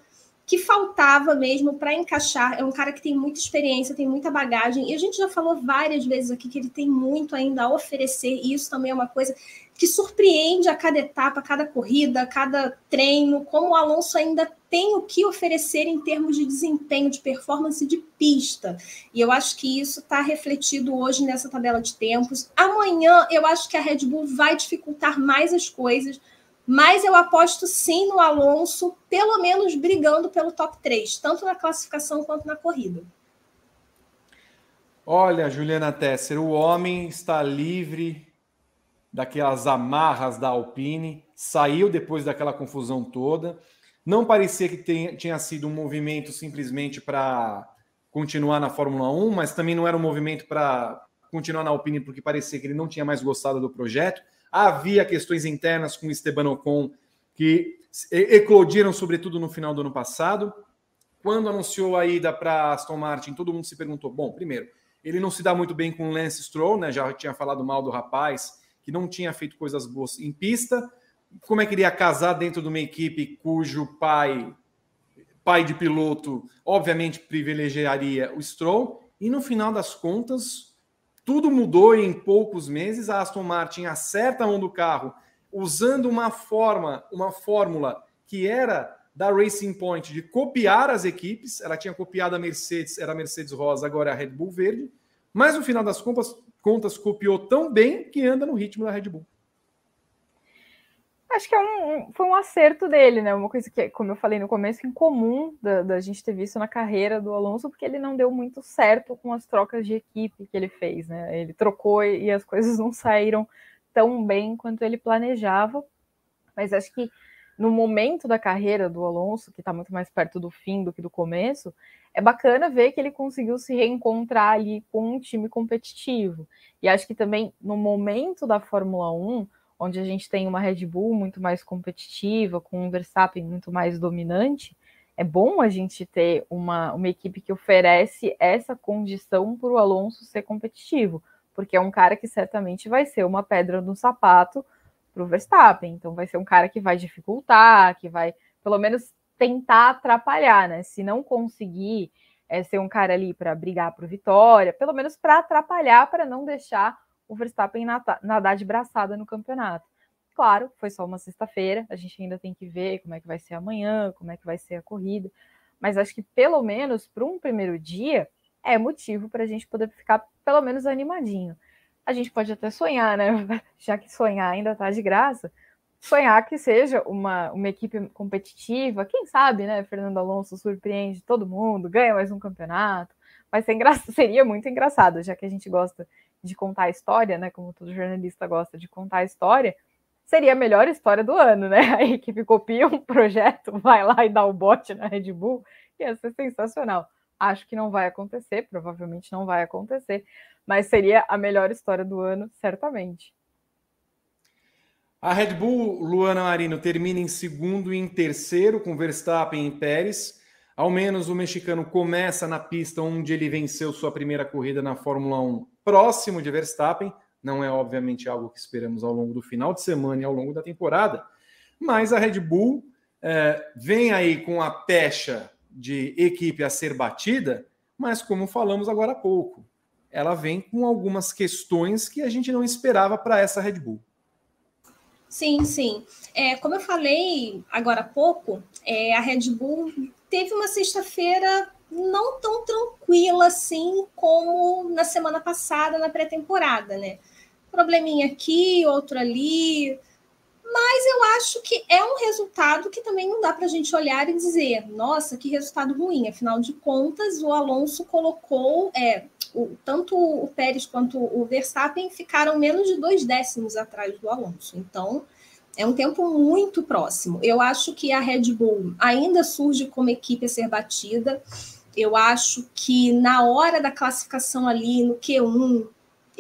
que faltava mesmo para encaixar. É um cara que tem muita experiência, tem muita bagagem, e a gente já falou várias vezes aqui que ele tem muito ainda a oferecer, e isso também é uma coisa que surpreende a cada etapa, cada corrida, cada treino, como o Alonso ainda tem o que oferecer em termos de desempenho, de performance de pista. E eu acho que isso está refletido hoje nessa tabela de tempos. Amanhã eu acho que a Red Bull vai dificultar mais as coisas mas eu aposto sim no Alonso, pelo menos brigando pelo top 3, tanto na classificação quanto na corrida. Olha, Juliana Tesser, o homem está livre daquelas amarras da Alpine, saiu depois daquela confusão toda. Não parecia que tenha, tinha sido um movimento simplesmente para continuar na Fórmula 1, mas também não era um movimento para continuar na Alpine porque parecia que ele não tinha mais gostado do projeto. Havia questões internas com Esteban Ocon que eclodiram, sobretudo no final do ano passado. Quando anunciou a ida para Aston Martin, todo mundo se perguntou: bom, primeiro, ele não se dá muito bem com Lance Stroll, né? Já tinha falado mal do rapaz, que não tinha feito coisas boas em pista. Como é que ele ia casar dentro de uma equipe cujo pai, pai de piloto, obviamente privilegiaria o Stroll? E no final das contas, tudo mudou em poucos meses. A Aston Martin acerta a mão do carro usando uma forma, uma fórmula que era da Racing Point de copiar as equipes. Ela tinha copiado a Mercedes, era a Mercedes rosa, agora é a Red Bull verde. Mas no final das contas, contas copiou tão bem que anda no ritmo da Red Bull. Acho que é um, foi um acerto dele, né? Uma coisa que, como eu falei no começo, incomum da, da gente ter visto na carreira do Alonso, porque ele não deu muito certo com as trocas de equipe que ele fez, né? Ele trocou e, e as coisas não saíram tão bem quanto ele planejava. Mas acho que no momento da carreira do Alonso, que está muito mais perto do fim do que do começo, é bacana ver que ele conseguiu se reencontrar ali com um time competitivo. E acho que também no momento da Fórmula 1 onde a gente tem uma Red Bull muito mais competitiva, com um Verstappen muito mais dominante, é bom a gente ter uma, uma equipe que oferece essa condição para o Alonso ser competitivo, porque é um cara que certamente vai ser uma pedra no sapato para o Verstappen. Então vai ser um cara que vai dificultar, que vai pelo menos tentar atrapalhar, né? Se não conseguir é, ser um cara ali para brigar por vitória, pelo menos para atrapalhar, para não deixar o Verstappen nadar de braçada no campeonato. Claro, foi só uma sexta-feira, a gente ainda tem que ver como é que vai ser amanhã, como é que vai ser a corrida, mas acho que pelo menos para um primeiro dia é motivo para a gente poder ficar pelo menos animadinho. A gente pode até sonhar, né? Já que sonhar ainda está de graça, sonhar que seja uma, uma equipe competitiva, quem sabe, né? Fernando Alonso surpreende todo mundo, ganha mais um campeonato. Mas seria muito engraçado, já que a gente gosta de contar a história, né? Como todo jornalista gosta de contar a história, seria a melhor história do ano, né? A equipe copia um projeto, vai lá e dá o bote na Red Bull, ia ser sensacional. Acho que não vai acontecer, provavelmente não vai acontecer, mas seria a melhor história do ano, certamente. A Red Bull, Luana Marino, termina em segundo e em terceiro, com Verstappen e Pérez. Ao menos o mexicano começa na pista onde ele venceu sua primeira corrida na Fórmula 1, próximo de Verstappen. Não é, obviamente, algo que esperamos ao longo do final de semana e ao longo da temporada, mas a Red Bull é, vem aí com a pecha de equipe a ser batida, mas como falamos agora há pouco, ela vem com algumas questões que a gente não esperava para essa Red Bull. Sim, sim. É, como eu falei agora há pouco, é, a Red Bull teve uma sexta-feira não tão tranquila assim como na semana passada, na pré-temporada, né? Probleminha aqui, outro ali. Mas eu acho que é um resultado que também não dá para a gente olhar e dizer, nossa, que resultado ruim. Afinal de contas, o Alonso colocou, é, o, tanto o Pérez quanto o Verstappen ficaram menos de dois décimos atrás do Alonso. Então, é um tempo muito próximo. Eu acho que a Red Bull ainda surge como equipe a ser batida. Eu acho que na hora da classificação ali no Q1,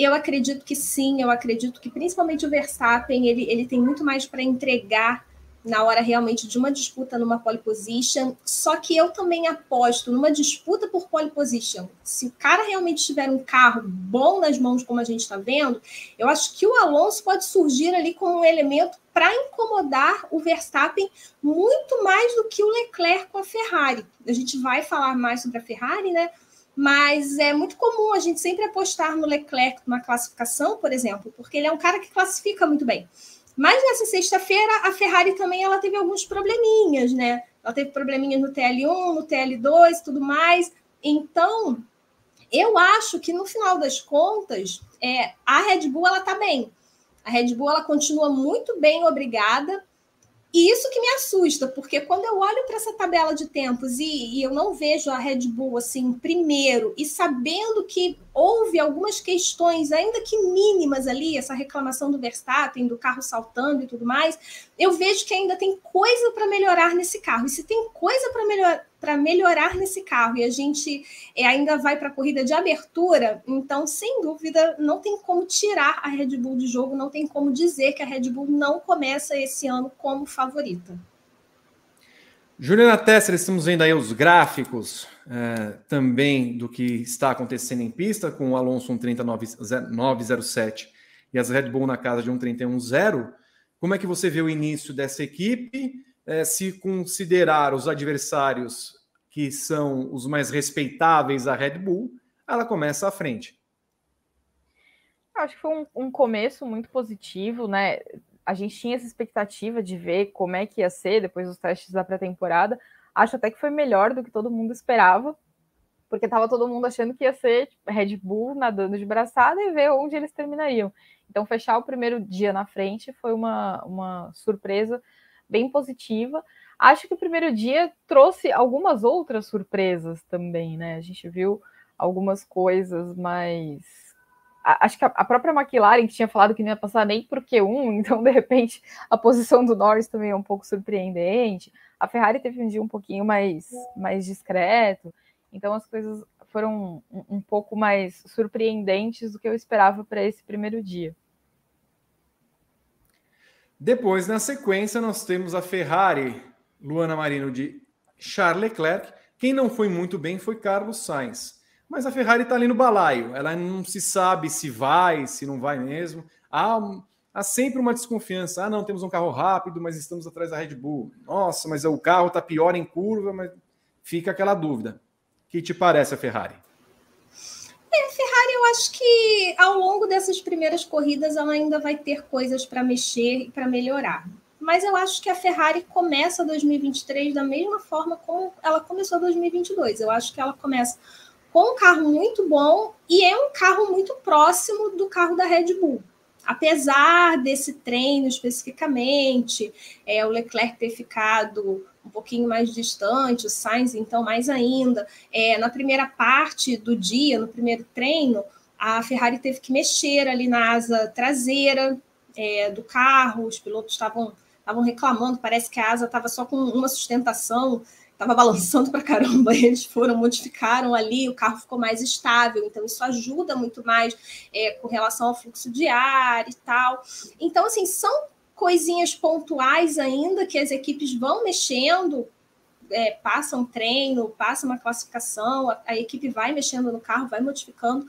eu acredito que sim, eu acredito que principalmente o Verstappen, ele, ele tem muito mais para entregar na hora realmente de uma disputa numa pole position. Só que eu também aposto numa disputa por pole position. Se o cara realmente tiver um carro bom nas mãos, como a gente está vendo, eu acho que o Alonso pode surgir ali como um elemento para incomodar o Verstappen muito mais do que o Leclerc com a Ferrari. A gente vai falar mais sobre a Ferrari, né? Mas é muito comum a gente sempre apostar no Leclerc numa classificação, por exemplo, porque ele é um cara que classifica muito bem. Mas nessa sexta-feira, a Ferrari também ela teve alguns probleminhas, né? Ela teve probleminhas no TL1, no TL2 e tudo mais. Então, eu acho que no final das contas, é, a Red Bull ela tá bem. A Red Bull ela continua muito bem, obrigada. E isso que me assusta, porque quando eu olho para essa tabela de tempos e, e, eu não vejo a Red Bull assim primeiro e sabendo que houve algumas questões, ainda que mínimas ali, essa reclamação do Verstappen, do carro saltando e tudo mais, eu vejo que ainda tem coisa para melhorar nesse carro. E se tem coisa para melhorar para melhorar nesse carro e a gente é, ainda vai para a corrida de abertura, então, sem dúvida, não tem como tirar a Red Bull do jogo, não tem como dizer que a Red Bull não começa esse ano como favorita. Juliana Tesser, estamos vendo aí os gráficos é, também do que está acontecendo em pista, com o Alonso 1,39,07 e as Red Bull na casa de 1,31,0. Como é que você vê o início dessa equipe? É, se considerar os adversários que são os mais respeitáveis a Red Bull, ela começa à frente. Acho que foi um, um, começo muito positivo, né? A gente tinha essa expectativa de ver como é que ia ser depois dos testes da pré-temporada. Acho até que foi melhor do que todo mundo esperava, porque estava todo mundo achando que ia ser tipo, Red Bull nadando de braçada e ver onde eles terminariam. Então, fechar o primeiro dia na frente foi uma, uma surpresa bem positiva. Acho que o primeiro dia trouxe algumas outras surpresas também, né? A gente viu algumas coisas, mas acho que a própria McLaren, que tinha falado que não ia passar nem por Q1, então de repente a posição do Norris também é um pouco surpreendente. A Ferrari teve um dia um pouquinho mais, mais discreto, então as coisas foram um, um pouco mais surpreendentes do que eu esperava para esse primeiro dia. Depois, na sequência, nós temos a Ferrari, Luana Marino de Charles Leclerc. Quem não foi muito bem foi Carlos Sainz. Mas a Ferrari está ali no balaio. Ela não se sabe se vai, se não vai mesmo. Há, há sempre uma desconfiança. Ah, não, temos um carro rápido, mas estamos atrás da Red Bull. Nossa, mas o carro está pior em curva, mas fica aquela dúvida. Que te parece a Ferrari? É, Ferrari, eu acho que ao longo dessas primeiras corridas ela ainda vai ter coisas para mexer e para melhorar. Mas eu acho que a Ferrari começa 2023 da mesma forma como ela começou 2022. Eu acho que ela começa com um carro muito bom e é um carro muito próximo do carro da Red Bull. Apesar desse treino especificamente, é, o Leclerc ter ficado um pouquinho mais distante, o Sainz, então, mais ainda. É, na primeira parte do dia, no primeiro treino, a Ferrari teve que mexer ali na asa traseira é, do carro, os pilotos estavam estavam reclamando, parece que a asa estava só com uma sustentação, estava balançando para caramba, eles foram, modificaram ali, o carro ficou mais estável, então isso ajuda muito mais é, com relação ao fluxo de ar e tal. Então, assim, são coisinhas pontuais ainda que as equipes vão mexendo, é, passa um treino, passa uma classificação, a, a, equipe vai mexendo no carro, vai modificando.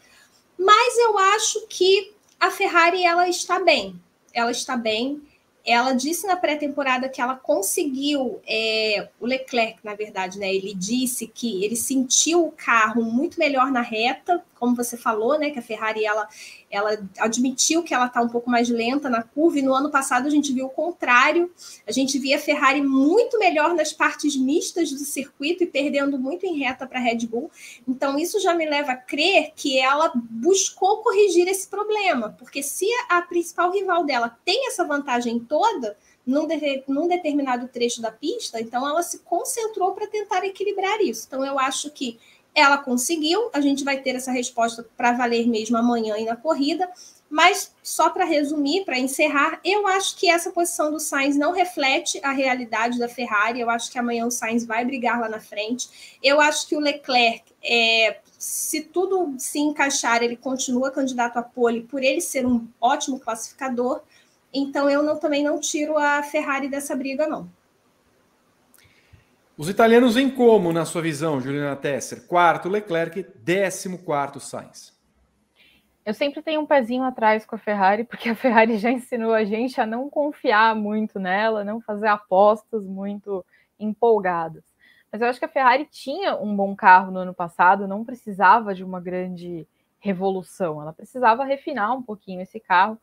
Mas eu acho que a Ferrari ela está bem. Ela está bem. Ela disse na pré-temporada que ela conseguiu, é, o Leclerc, na verdade, né? Ele disse que ele sentiu o carro muito melhor na reta, como você falou, né? Que a Ferrari ela, ela admitiu que ela está um pouco mais lenta na curva, e no ano passado a gente viu o contrário. A gente via a Ferrari muito melhor nas partes mistas do circuito e perdendo muito em reta para a Red Bull. Então, isso já me leva a crer que ela buscou corrigir esse problema, porque se a principal rival dela tem essa vantagem toda num, de, num determinado trecho da pista, então ela se concentrou para tentar equilibrar isso. Então, eu acho que ela conseguiu, a gente vai ter essa resposta para valer mesmo amanhã e na corrida. Mas, só para resumir, para encerrar, eu acho que essa posição do Sainz não reflete a realidade da Ferrari. Eu acho que amanhã o Sainz vai brigar lá na frente. Eu acho que o Leclerc, é, se tudo se encaixar, ele continua candidato a pole por ele ser um ótimo classificador. Então eu não, também não tiro a Ferrari dessa briga, não. Os italianos vêm como, na sua visão, Juliana Tesser? Quarto, Leclerc, décimo quarto, Sainz. Eu sempre tenho um pezinho atrás com a Ferrari, porque a Ferrari já ensinou a gente a não confiar muito nela, não fazer apostas muito empolgadas. Mas eu acho que a Ferrari tinha um bom carro no ano passado, não precisava de uma grande revolução, ela precisava refinar um pouquinho esse carro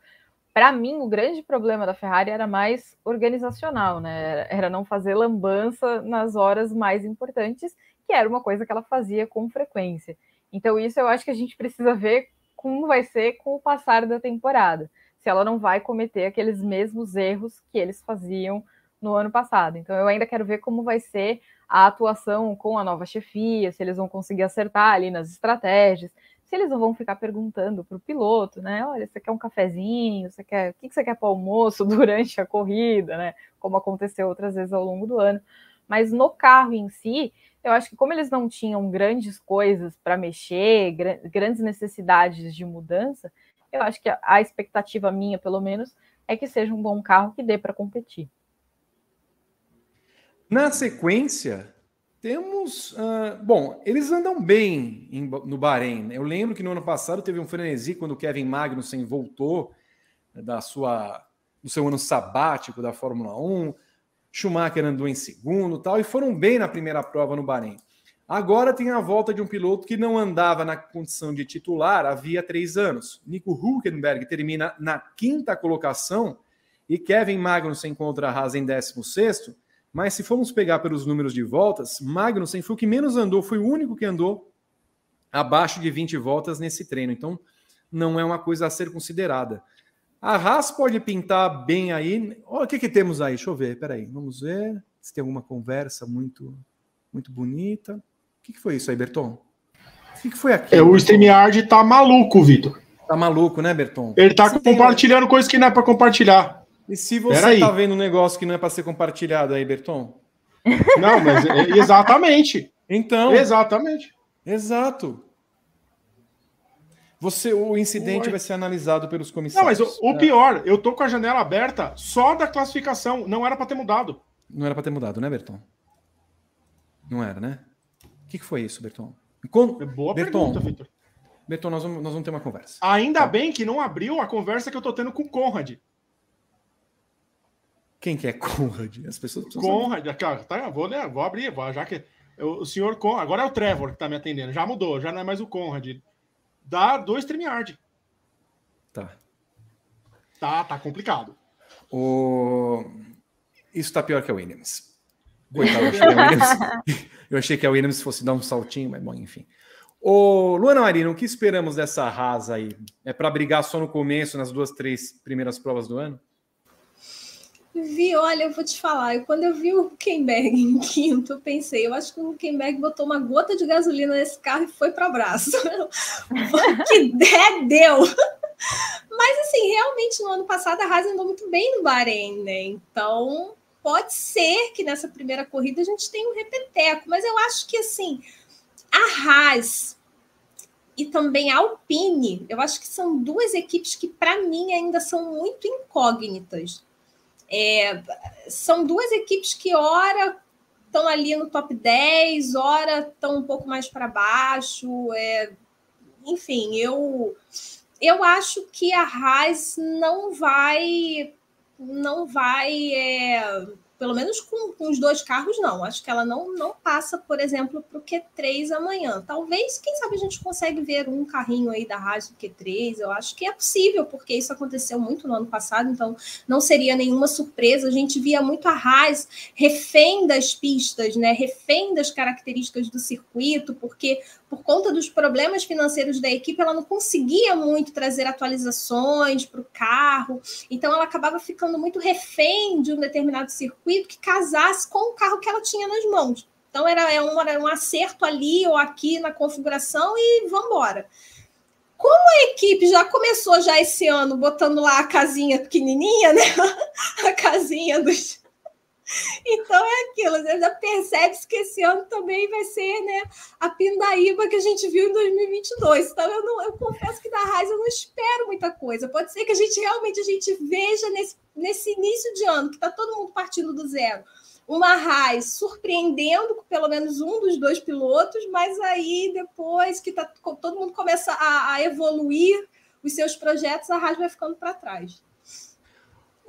para mim, o grande problema da Ferrari era mais organizacional, né? Era não fazer lambança nas horas mais importantes, que era uma coisa que ela fazia com frequência. Então, isso eu acho que a gente precisa ver como vai ser com o passar da temporada. Se ela não vai cometer aqueles mesmos erros que eles faziam no ano passado. Então, eu ainda quero ver como vai ser a atuação com a nova chefia, se eles vão conseguir acertar ali nas estratégias, se eles não vão ficar perguntando para o piloto, né? Olha, você quer um cafezinho? Você quer o que você quer para o almoço durante a corrida, né? Como aconteceu outras vezes ao longo do ano. Mas no carro em si, eu acho que como eles não tinham grandes coisas para mexer, grandes necessidades de mudança, eu acho que a expectativa minha, pelo menos, é que seja um bom carro que dê para competir. Na sequência, temos. Uh, bom, eles andam bem em, no Bahrein. Eu lembro que no ano passado teve um frenesi quando o Kevin Magnussen voltou né, da sua, do seu ano sabático da Fórmula 1. Schumacher andou em segundo tal, e foram bem na primeira prova no Bahrein. Agora tem a volta de um piloto que não andava na condição de titular havia três anos. Nico Huckenberg termina na quinta colocação e Kevin Magnussen contra a Haas em décimo sexto mas se formos pegar pelos números de voltas, Magnussen foi o que menos andou, foi o único que andou abaixo de 20 voltas nesse treino. Então, não é uma coisa a ser considerada. A Haas pode pintar bem aí. Olha o que, que temos aí. Deixa eu ver. Peraí, vamos ver se tem alguma conversa muito, muito bonita. O que, que foi isso aí, Berton? O que, que foi aqui? É, o StreamYard tá maluco, Vitor. Tá maluco, né, Berton? Ele tá você compartilhando tem... coisas que não é para compartilhar. E se você está vendo um negócio que não é para ser compartilhado aí, Berton? Não, mas é, exatamente. Então. Exatamente. Exato. Você, o incidente Oi. vai ser analisado pelos comissários. Não, mas o, o, pior, eu tô com a janela aberta só da classificação. Não era para ter mudado. Não era para ter mudado, né, Berton? Não era, né? O que, que foi isso, Berton? Quando... É boa Berton, pergunta, Vitor. Berton, nós vamos, nós vamos ter uma conversa. Ainda tá? bem que não abriu a conversa que eu tô tendo com o Conrad. Quem que é Conrad? As pessoas Conrad, saber. tá, vou, né, vou abrir, vou, já que o senhor Conrad, agora é o Trevor que tá me atendendo, já mudou, já não é mais o Conrad. Dá dois StreamYard. Tá. Tá, tá complicado. O... Isso tá pior que a Williams. Coitado, eu achei, a Williams... eu achei que a Williams fosse dar um saltinho, mas bom, enfim. Ô, Luana Marino, o que esperamos dessa rasa aí? É para brigar só no começo, nas duas, três primeiras provas do ano? Vi, olha, eu vou te falar, quando eu vi o Huckenberg em quinto, eu pensei, eu acho que o Huckenberg botou uma gota de gasolina nesse carro e foi para o braço. que der, deu! Mas, assim, realmente, no ano passado, a Haas andou muito bem no Bahrein, né? Então, pode ser que nessa primeira corrida a gente tenha um repeteco, mas eu acho que, assim, a Haas e também a Alpine, eu acho que são duas equipes que, para mim, ainda são muito incógnitas É, são duas equipes que, ora, estão ali no top 10, ora, estão um pouco mais para baixo. É, enfim, eu, eu acho que a Haas não vai. Não vai. É, pelo menos com, com, os dois carros, não. Acho que ela não, não passa, por exemplo, para o Q3 amanhã. Talvez, quem sabe, a gente consegue ver um carrinho aí da Haas do Q3. Eu acho que é possível, porque isso aconteceu muito no ano passado, então não seria nenhuma surpresa. A gente via muito a Haas refém das pistas, né? refém das características do circuito, porque por conta dos problemas financeiros da equipe, ela não conseguia muito trazer atualizações para o carro, então ela acabava ficando muito refém de um determinado circuito que casasse com o carro que ela tinha nas mãos. Então era, é um, era um acerto ali ou aqui na configuração e vamos embora. Como a equipe já começou já esse ano botando lá a casinha pequenininha, né? A casinha dos, então é aquilo, você já percebe que esse ano também vai ser né, a pindaíba que a gente viu em 2022. Então eu, não, eu confesso que da Raiz eu não espero muita coisa. Pode ser que a gente realmente a gente veja nesse, nesse início de ano, que está todo mundo partindo do zero, uma Raiz surpreendendo pelo menos um dos dois pilotos, mas aí depois que tá, todo mundo começa a, a evoluir os seus projetos, a Raiz vai ficando para trás.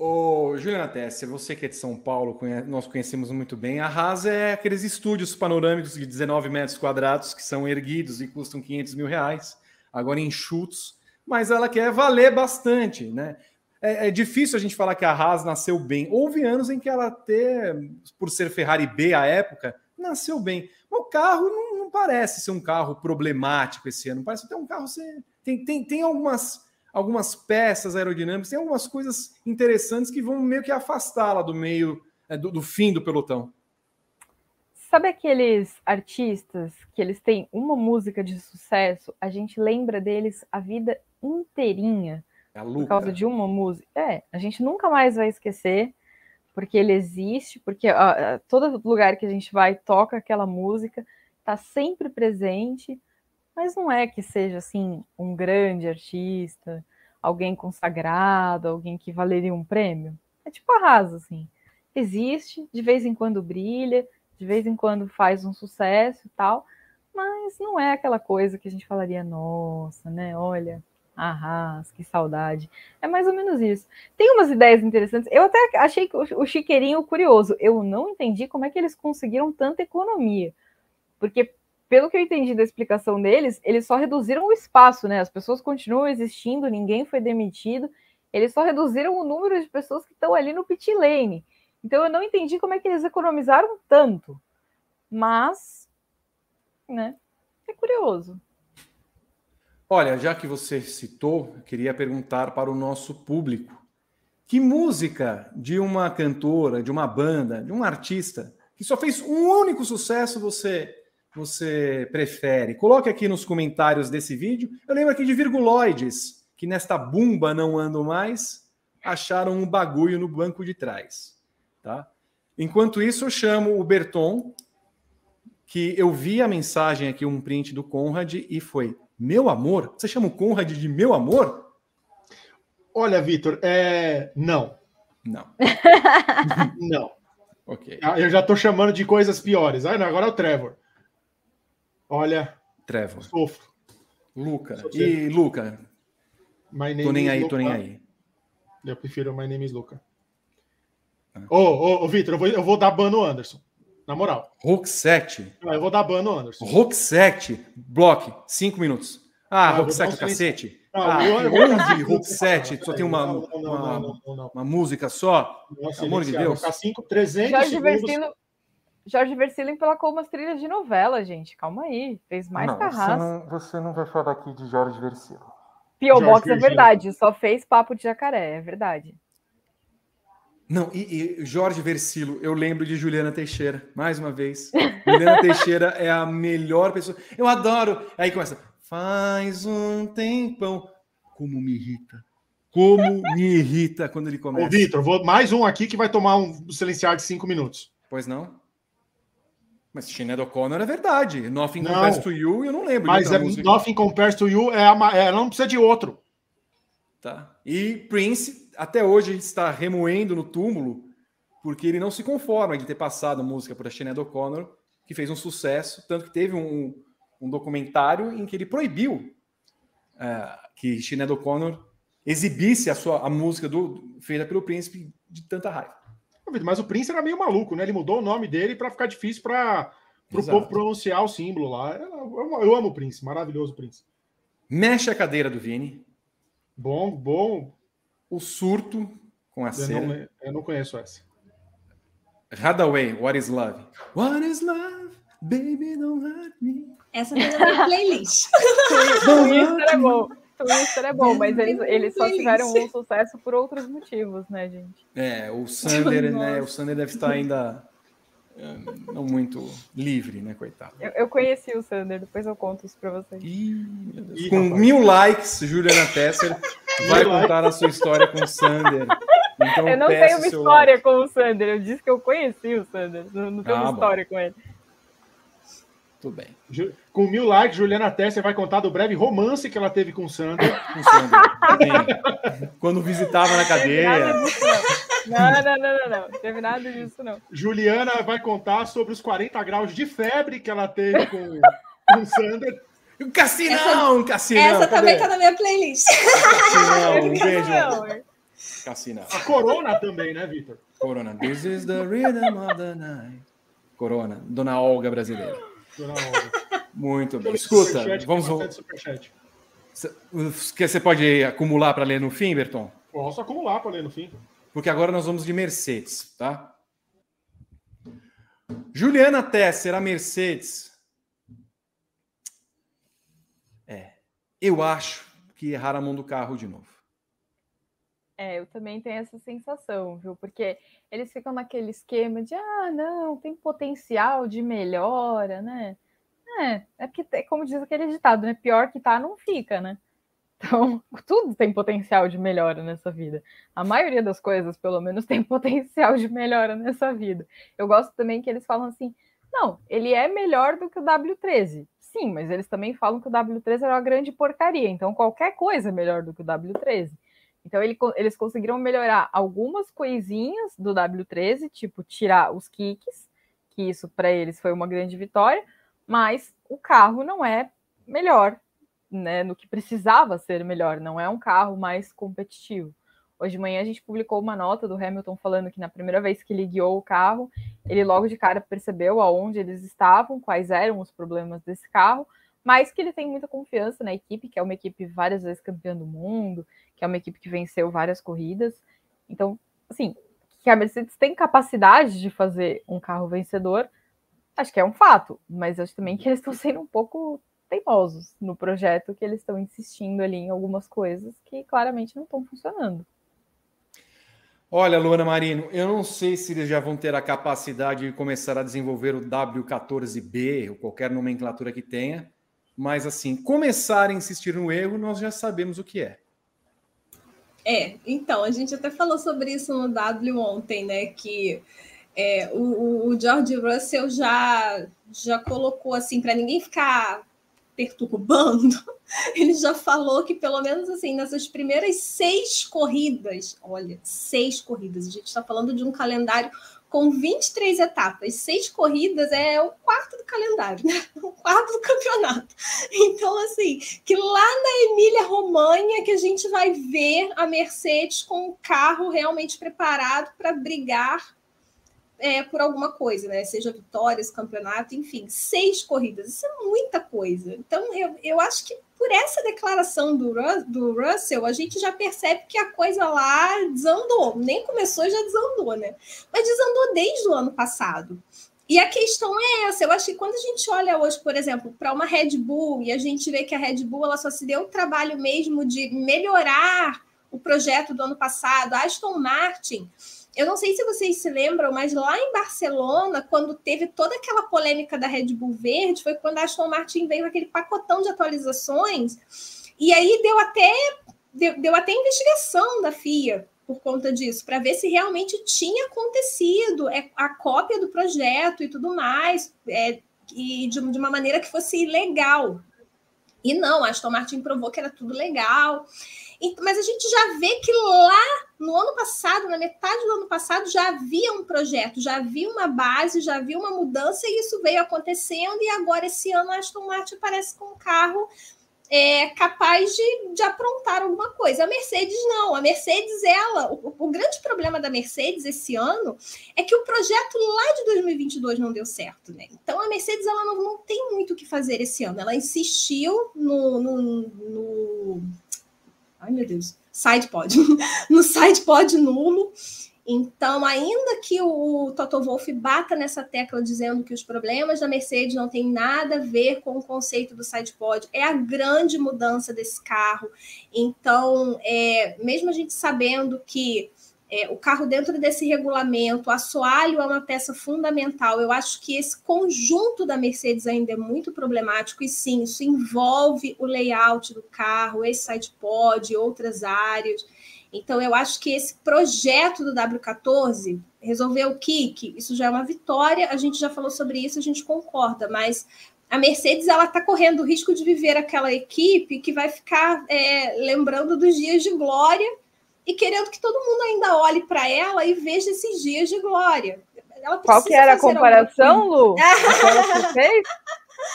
Ô, Juliana Tessia, você que é de São Paulo, nós conhecemos muito bem. A Haas é aqueles estúdios panorâmicos de 19 metros quadrados que são erguidos e custam 500 mil reais, agora enxutos, mas ela quer valer bastante, né? É, é, difícil a gente falar que a Haas nasceu bem. Houve anos em que ela até, por ser Ferrari B à época, nasceu bem. O carro não, não parece ser um carro problemático esse ano, parece até um carro... Ser... Tem, tem, tem algumas algumas peças aerodinâmicas, tem algumas coisas interessantes que vão meio que afastá-la do meio, é, do, do, fim do pelotão. Sabe aqueles artistas que eles têm uma música de sucesso, a gente lembra deles a vida inteirinha é por causa de uma música? É, a gente nunca mais vai esquecer, porque ele existe, porque ó, todo lugar que a gente vai toca aquela música, está sempre presente mas não é que seja assim um grande artista, alguém consagrado, alguém que valeria um prêmio. É tipo a Rasa, assim. Existe, de vez em quando brilha, de vez em quando faz um sucesso e tal, mas não é aquela coisa que a gente falaria, nossa, né? Olha, arras, que saudade. É mais ou menos isso. Tem umas ideias interessantes. Eu até achei o chiqueirinho curioso. Eu não entendi como é que eles conseguiram tanta economia. Porque pelo que eu entendi da explicação deles, eles só reduziram o espaço, né? As pessoas continuam existindo, ninguém foi demitido. Eles só reduziram o número de pessoas que estão ali no pit lane. Então eu não entendi como é que eles economizaram tanto. Mas, né? É curioso. Olha, já que você citou, queria perguntar para o nosso público: que música de uma cantora, de uma banda, de um artista que só fez um único sucesso você você prefere? Coloque aqui nos comentários desse vídeo. Eu lembro aqui de virguloides, que nesta bumba não andam mais, acharam um bagulho no banco de trás. Tá? Enquanto isso, eu chamo o Berton, que eu vi a mensagem aqui, um print do Conrad, e foi: Meu amor? Você chama o Conrad de meu amor? Olha, Vitor, é. Não. Não. não. Ok. Eu já estou chamando de coisas piores. Ah, não, agora é o Trevor. Olha, Trevor. Sofro. Luca. E Luca? My name tô nem aí, Luca. tô nem aí. Eu prefiro My name is Luca. Ah. Ô, ô, ô Vitor, eu vou, eu vou dar ban no Anderson. Na moral. Roxette. Ah, eu vou dar ban no Anderson. Roxette. Bloque. Cinco minutos. Ah, ah Roxette, um cacete. Não, ah, eu, eu, eu, Roxette, só tem uma, não, não, uma, uma, música só. Nossa, amor de Deus. Ficar 5, 300 Jorge segundos. Versino, Jorge Versilo emplacou umas trilhas de novela, gente. Calma aí. Fez mais não, carrasco. Você não, você não vai falar aqui de Jorge Versilo. P.O. Box é verdade. Só fez papo de jacaré, é verdade. Não, e, e, Jorge Versilo, eu lembro de Juliana Teixeira, mais uma vez. Juliana Teixeira é a melhor pessoa. Eu adoro. Aí começa. Faz um tempão. Como me irrita. Como me irrita quando ele começa. Ô, Vitor, vou mais um aqui que vai tomar um silenciar de cinco minutos. Pois não? Mas Sinead O'Connor é verdade. Nothing não, Compares to You, eu não lembro. Mas é, Nothing Compares to You, é a, ela não precisa de outro. Tá. E Prince, até hoje está remoendo no túmulo porque ele não se conforma de ter passado a música para Sinead O'Connor, que fez um sucesso, tanto que teve um, um documentário em que ele proibiu uh, que Sinead O'Connor exibisse a sua a música do, feita pelo príncipe de tanta raiva. Mas o príncipe era meio maluco, né? Ele mudou o nome dele para ficar difícil para o povo pronunciar o símbolo lá. Eu, eu amo o príncipe, maravilhoso o príncipe. Mexe a cadeira do Vini. Bom, bom. O surto com a eu cera. Não, eu não conheço essa. Hadaway, What is Love? What is Love? Baby, don't hurt me. Essa foi a minha playlist. É bom. Twister é bom, mas eles, eles só tiveram um sucesso por outros motivos, né, gente? É, o Sander, né? O Sander deve estar ainda não muito livre, né, coitado. Eu, eu, conheci o Sander, depois eu conto isso pra vocês. Ih, com mil likes, Juliana Tesser vai contar a sua história com o Sander. Então, eu não tenho uma história like. com o Sander, eu disse que eu conheci o Sander, não, não tenho ah, uma história com ele. Tudo bem. Com mil likes, Juliana Tesser vai contar do breve romance que ela teve com o Sander. Com o Sander. Quando visitava na cadeia. Não, não, não, não, não. Teve nada disso, não. Juliana vai contar sobre os 40 graus de febre que ela teve com, com o Sander. Um cassinão, um cassinão. Essa Cadê? também tá na minha playlist. Cassinão, um beijo. Cassinão. A Corona também, né, Vitor? Corona. This is the rhythm of the night. Corona. Dona Olga brasileira. Muito bem. Escuta, superchat, vamos. Você pode acumular para ler no fim, Berton? Posso acumular para ler no fim. Porque agora nós vamos de Mercedes, tá? Juliana Tesser, a Mercedes. É. Eu acho que erraram a mão do carro de novo. É, eu também tenho essa sensação, viu? Porque eles ficam naquele esquema de ah, não, tem potencial de melhora, né? É, é porque, é como diz aquele ditado, né? Pior que tá, não fica, né? Então, tudo tem potencial de melhora nessa vida. A maioria das coisas, pelo menos, tem potencial de melhora nessa vida. Eu gosto também que eles falam assim: não, ele é melhor do que o W13. Sim, mas eles também falam que o W13 era uma grande porcaria. Então, qualquer coisa é melhor do que o W13. Então ele, eles conseguiram melhorar algumas coisinhas do W13, tipo tirar os kicks, que isso para eles foi uma grande vitória, mas o carro não é melhor, né, no que precisava ser melhor, não é um carro mais competitivo. Hoje de manhã a gente publicou uma nota do Hamilton falando que na primeira vez que ele guiou o carro, ele logo de cara percebeu aonde eles estavam, quais eram os problemas desse carro, mas que ele tem muita confiança na equipe, que é uma equipe várias vezes campeã do mundo, que é uma equipe que venceu várias corridas. Então, assim, que a Mercedes tem capacidade de fazer um carro vencedor, acho que é um fato, mas acho também que eles estão sendo um pouco teimosos no projeto, que eles estão insistindo ali em algumas coisas que claramente não estão funcionando. Olha, Luana Marino, eu não sei se eles já vão ter a capacidade de começar a desenvolver o W14B, ou qualquer nomenclatura que tenha, mas assim, começar a insistir no erro, nós já sabemos o que é. É, então, a gente até falou sobre isso no W ontem, né? Que é, o, o George Russell já, já colocou assim, para ninguém ficar perturbando, ele já falou que pelo menos assim, nessas primeiras seis corridas, olha, seis corridas, a gente está falando de um calendário com 23 etapas, seis corridas é o quarto do calendário, né? o quarto do campeonato. Então, assim, que lá na Emília-Romanha que a gente vai ver a Mercedes com o carro realmente preparado para brigar é, por alguma coisa, né? Seja vitórias, campeonato, enfim, seis corridas. Isso é muita coisa. Então, eu, eu acho que por essa declaração do, do Russell, a gente já percebe que a coisa lá desandou. Nem começou já desandou, né? Mas desandou desde o ano passado. E a questão é essa, eu acho que quando a gente olha hoje, por exemplo, para uma Red Bull e a gente vê que a Red Bull ela só se deu o trabalho mesmo de melhorar o projeto do ano passado, a Aston Martin, eu não sei se vocês se lembram, mas lá em Barcelona, quando teve toda aquela polêmica da Red Bull Verde, foi quando a Aston Martin veio aquele pacotão de atualizações, e aí deu até, deu, deu até investigação da FIA por conta disso, para ver se realmente tinha acontecido é, a cópia do projeto e tudo mais, é, e de, de uma maneira que fosse legal. E não, a Aston Martin provou que era tudo legal. E, mas a gente já vê que lá no ano passado, na metade do ano passado, já havia um projeto, já havia uma base, já havia uma mudança, e isso veio acontecendo, e agora esse ano a Aston Martin aparece com um carro é, capaz de, de aprontar alguma coisa. A Mercedes não. A Mercedes, ela, o, o, grande problema da Mercedes esse ano é que o projeto lá de 2022 não deu certo, né? Então a Mercedes ela não, não tem muito o que fazer esse ano. Ela insistiu no, no, no... ai meu Deus, side pod, no side pod nulo então, ainda que o Toto Wolff bata nessa tecla dizendo que os problemas da Mercedes não têm nada a ver com o conceito do sidepod, é a grande mudança desse carro. Então, é, mesmo a gente sabendo que é, o carro dentro desse regulamento, o assoalho é uma peça fundamental. Eu acho que esse conjunto da Mercedes ainda é muito problemático, e sim, isso envolve o layout do carro, esse sidepod, outras áreas. Então, eu acho que esse projeto do W14 resolver o kick, isso já é uma vitória. A gente já falou sobre isso, a gente concorda, mas a Mercedes ela está correndo o risco de viver aquela equipe que vai ficar é, lembrando dos dias de glória e querendo que todo mundo ainda olhe para ela e veja esses dias de glória. Qual que era a comparação, Lu? você fez?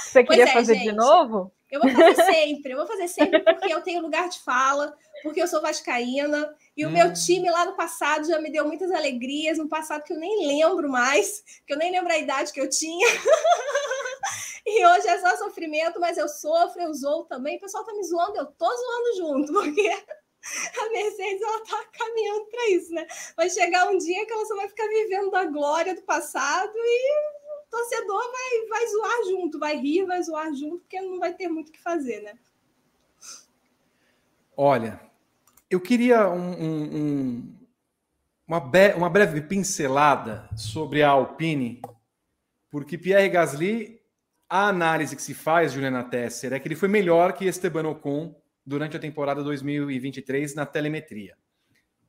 Você queria é, fazer gente, de novo? Eu vou fazer sempre, eu vou fazer sempre porque eu tenho lugar de fala, porque eu sou vascaína e o hum. meu time lá no passado já me deu muitas alegrias, no passado que eu nem lembro mais, que eu nem lembro a idade que eu tinha. e hoje é só sofrimento, mas eu sofro, eu zoo também. O pessoal tá me zoando, eu tô zoando junto, porque a Mercedes ela tá caminhando para isso, né? Vai chegar um dia que ela só vai ficar vivendo da glória do passado e o torcedor vai, vai zoar junto, vai rir, vai zoar junto, porque não vai ter muito o que fazer, né? Olha, eu queria um, um, um, uma, be uma breve pincelada sobre a Alpine, porque Pierre Gasly, a análise que se faz, Juliana Tesser, é que ele foi melhor que Esteban Ocon durante a temporada 2023 na telemetria.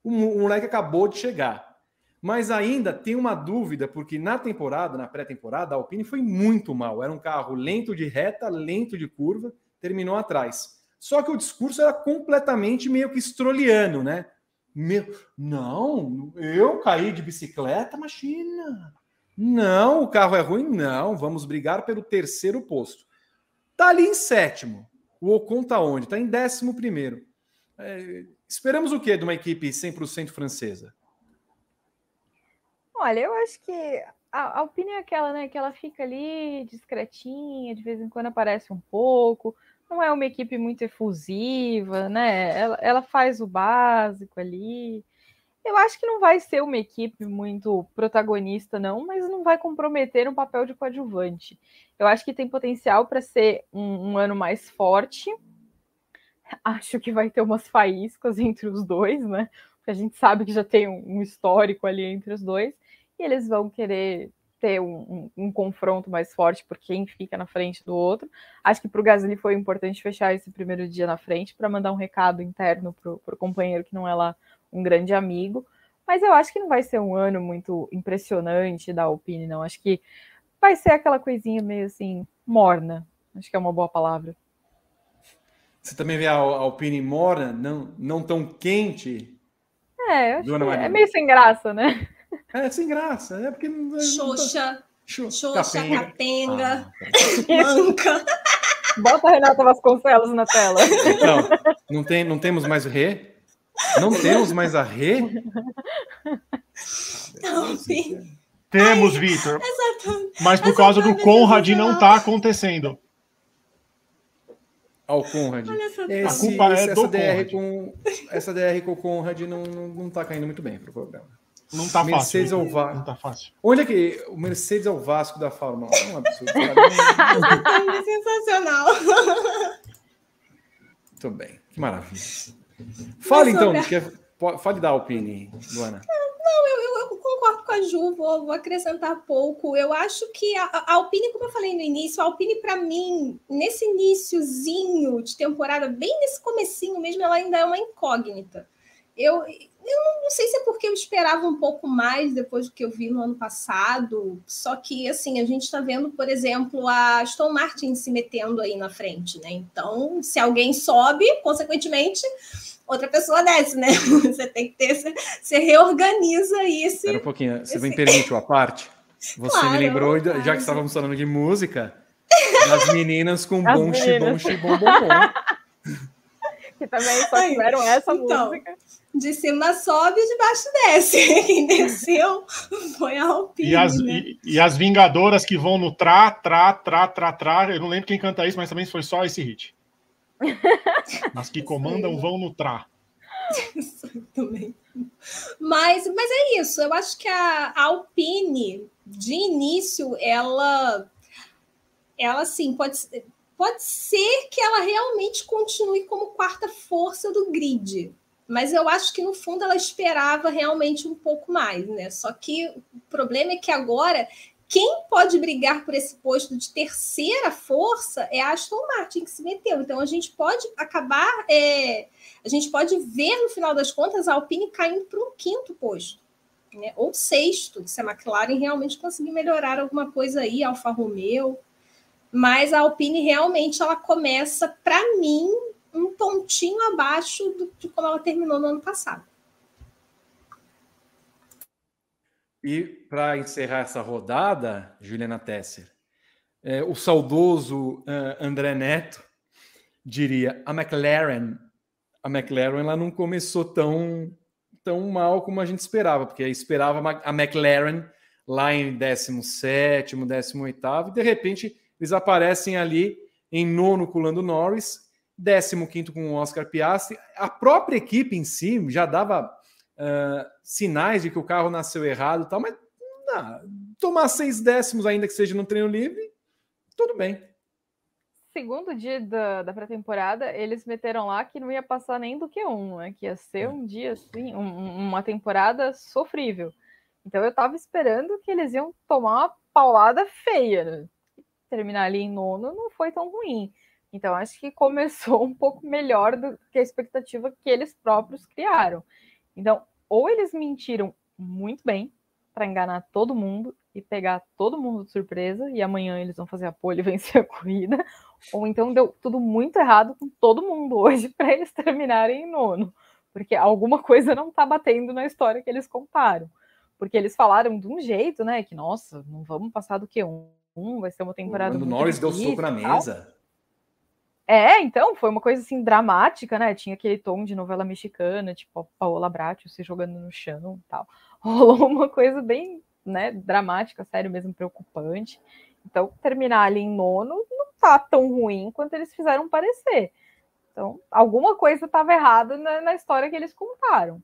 O, moleque acabou de chegar. Mas ainda tem uma dúvida, porque na temporada, na pré-temporada, a Alpine foi muito mal. Era um carro lento de reta, lento de curva, terminou atrás. Só que o discurso era completamente meio que estroliano, né? Meu, não, eu caí de bicicleta, imagina. Não, o carro é ruim, não. Vamos brigar pelo terceiro posto. Tá ali em sétimo. O Ocon tá onde? Tá em décimo primeiro. É, esperamos o quê de uma equipe 100% francesa? Olha, eu acho que a, a opinião é aquela, né? Que ela fica ali discretinha, de vez em quando aparece um pouco não é uma equipe muito efusiva, né? Ela, ela faz o básico ali. Eu acho que não vai ser uma equipe muito protagonista, não, mas não vai comprometer um papel de coadjuvante. Eu acho que tem potencial para ser um, um, ano mais forte. Acho que vai ter umas faíscas entre os dois, né? Porque a gente sabe que já tem um, um histórico ali entre os dois. E eles vão querer ter um, um, um, confronto mais forte por quem fica na frente do outro. Acho que para o Gasly foi importante fechar esse primeiro dia na frente para mandar um recado interno para o companheiro que não é lá um grande amigo. Mas eu acho que não vai ser um ano muito impressionante da Alpine, não. Acho que vai ser aquela coisinha meio assim, morna. Acho que é uma boa palavra. Você também vê a Alpine morna, não, não tão quente? É, acho é meio sem graça, né? É sem graça, é porque. Xoxa. Xoxa, capenga, ah, manca. Bota a Renata Vasconcelos na tela. Então, não, tem, não temos mais Rê? Não temos mais a Rê? Não, sim. Temos, Vitor. Mas por causa do Conrad não está acontecendo. Ao Conrad. Esse, a culpa é essa, do DR Conrad. Com, essa DR com o Conrad não, não, não tá caindo muito bem pro programa. Não tá Mercedes fácil. Ao Va... Não tá fácil. Onde é que o Mercedes é o Vasco da Fórmula 1? É um absurdo. é sensacional. Muito bem. Que maravilha. Fale então, que... fale da Alpine, Luana. Não, eu, eu, concordo com a Ju, vou, vou acrescentar pouco. Eu acho que a, a, Alpine, como eu falei no início, a Alpine, para mim, nesse iníciozinho de temporada, bem nesse comecinho mesmo, ela ainda é uma incógnita eu, eu não sei se é porque eu esperava um pouco mais depois do que eu vi no ano passado, só que assim, a gente está vendo, por exemplo, a Aston Martin se metendo aí na frente, né? Então, se alguém sobe, consequentemente, outra pessoa desce, né? Você tem que ter, você reorganiza isso. Espera um pouquinho, você esse... me permite uma parte? Você claro, me lembrou, claro. já que estávamos falando de música, das meninas com bom xibom, xibom, bom, bom. que também só tiveram essa então, música. De cima sobe e de baixo desce. Quem desceu foi a Alpine. E as, né? e, e, as Vingadoras que vão no tra, tra, tra, tra, tra. Eu não lembro quem canta isso, mas também foi só esse hit. As que comandam vão no tra. Também. Mas, mas é isso. Eu acho que a Alpine, de início, ela, ela sim pode Pode ser que ela realmente continue como quarta força do grid, mas eu acho que no fundo ela esperava realmente um pouco mais, né? Só que o problema é que agora quem pode brigar por esse posto de terceira força é a Aston Martin que se meteu. Então a gente pode acabar, é, a gente pode ver no final das contas a Alpine caindo para um quinto posto, né? ou sexto, se a McLaren realmente conseguir melhorar alguma coisa aí, Alfa Romeo mas a Alpine realmente ela começa, para mim, um pontinho abaixo do, de como ela terminou no ano passado. E para encerrar essa rodada, Juliana Tesser, é, o saudoso uh, André Neto diria: a McLaren, a McLaren ela não começou tão, tão mal como a gente esperava, porque esperava a McLaren lá em 17, 18, e de repente eles aparecem ali em nono com o Lando Norris, décimo quinto com o Oscar Piastri. A própria equipe em si já dava uh, sinais de que o carro nasceu errado e tal, mas não, tomar seis décimos, ainda que seja no treino livre, tudo bem. Segundo dia da, da pré-temporada, eles meteram lá que não ia passar nem do que um, né? Que ia ser é. um dia assim, um, uma temporada sofrível. Então eu tava esperando que eles iam tomar uma paulada feia, né? terminar ali em nono não foi tão ruim. Então, acho que começou um pouco melhor do que a expectativa que eles próprios criaram. Então, ou eles mentiram muito bem para enganar todo mundo e pegar todo mundo de surpresa, e amanhã eles vão fazer a pole e vencer a corrida, ou então deu tudo muito errado com todo mundo hoje para eles terminarem em nono, porque alguma coisa não está batendo na história que eles contaram. Porque eles falaram de um jeito, né? Que, nossa, não vamos passar do que um vai ser uma temporada. Quando o Norris deu soco na mesa. É, então, foi uma coisa assim dramática, né? Tinha aquele tom de novela mexicana, tipo Paola Bracho se jogando no chão e tal. Rolou uma coisa bem, né, dramática, sério mesmo, preocupante. Então, terminar ali em nono não tá tão ruim quanto eles fizeram parecer. Então, alguma coisa estava errada na, na, história que eles contaram.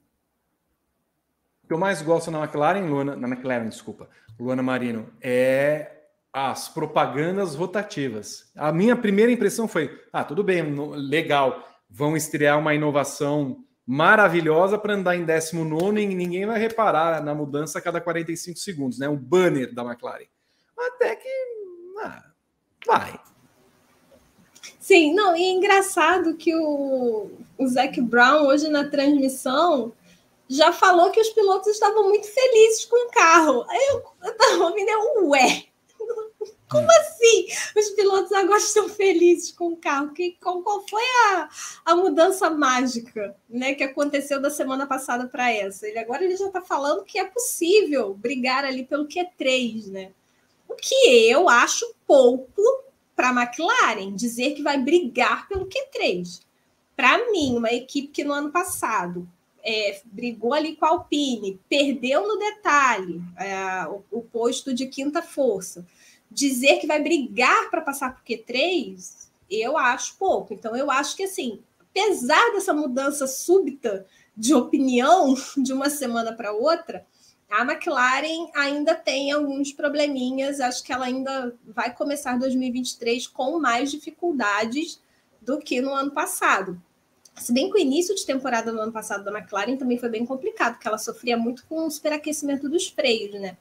O que eu mais gosto na McLaren, Luana, na McLaren, desculpa, Luana Marino, é as propagandas rotativas. A minha primeira impressão foi: ah, tudo bem, legal, vão estrear uma inovação maravilhosa para andar em 19 e ninguém vai reparar na mudança a cada 45 segundos, né? Um banner da McLaren. Até que ah, vai. Sim, não, e é engraçado que o, o Zac Brown, hoje na transmissão, já falou que os pilotos estavam muito felizes com o carro. Eu, eu tava ouvindo, ué, como assim? Os pilotos agora estão felizes com o carro. Que, qual, qual foi a, a mudança mágica né, que aconteceu da semana passada para essa? Ele agora ele já está falando que é possível brigar ali pelo Q3, né? O que eu acho pouco para a McLaren dizer que vai brigar pelo Q3. Para mim, uma equipe que no ano passado é, brigou ali com a Alpine, perdeu no detalhe é, o, o posto de quinta força dizer que vai brigar para passar por Q3, eu acho pouco. Então, eu acho que, assim, apesar dessa mudança súbita de opinião de uma semana para outra, a McLaren ainda tem alguns probleminhas. Acho que ela ainda vai começar 2023 com mais dificuldades do que no ano passado. Se bem que o início de temporada no ano passado da McLaren também foi bem complicado, porque ela sofria muito com o superaquecimento dos freios, né?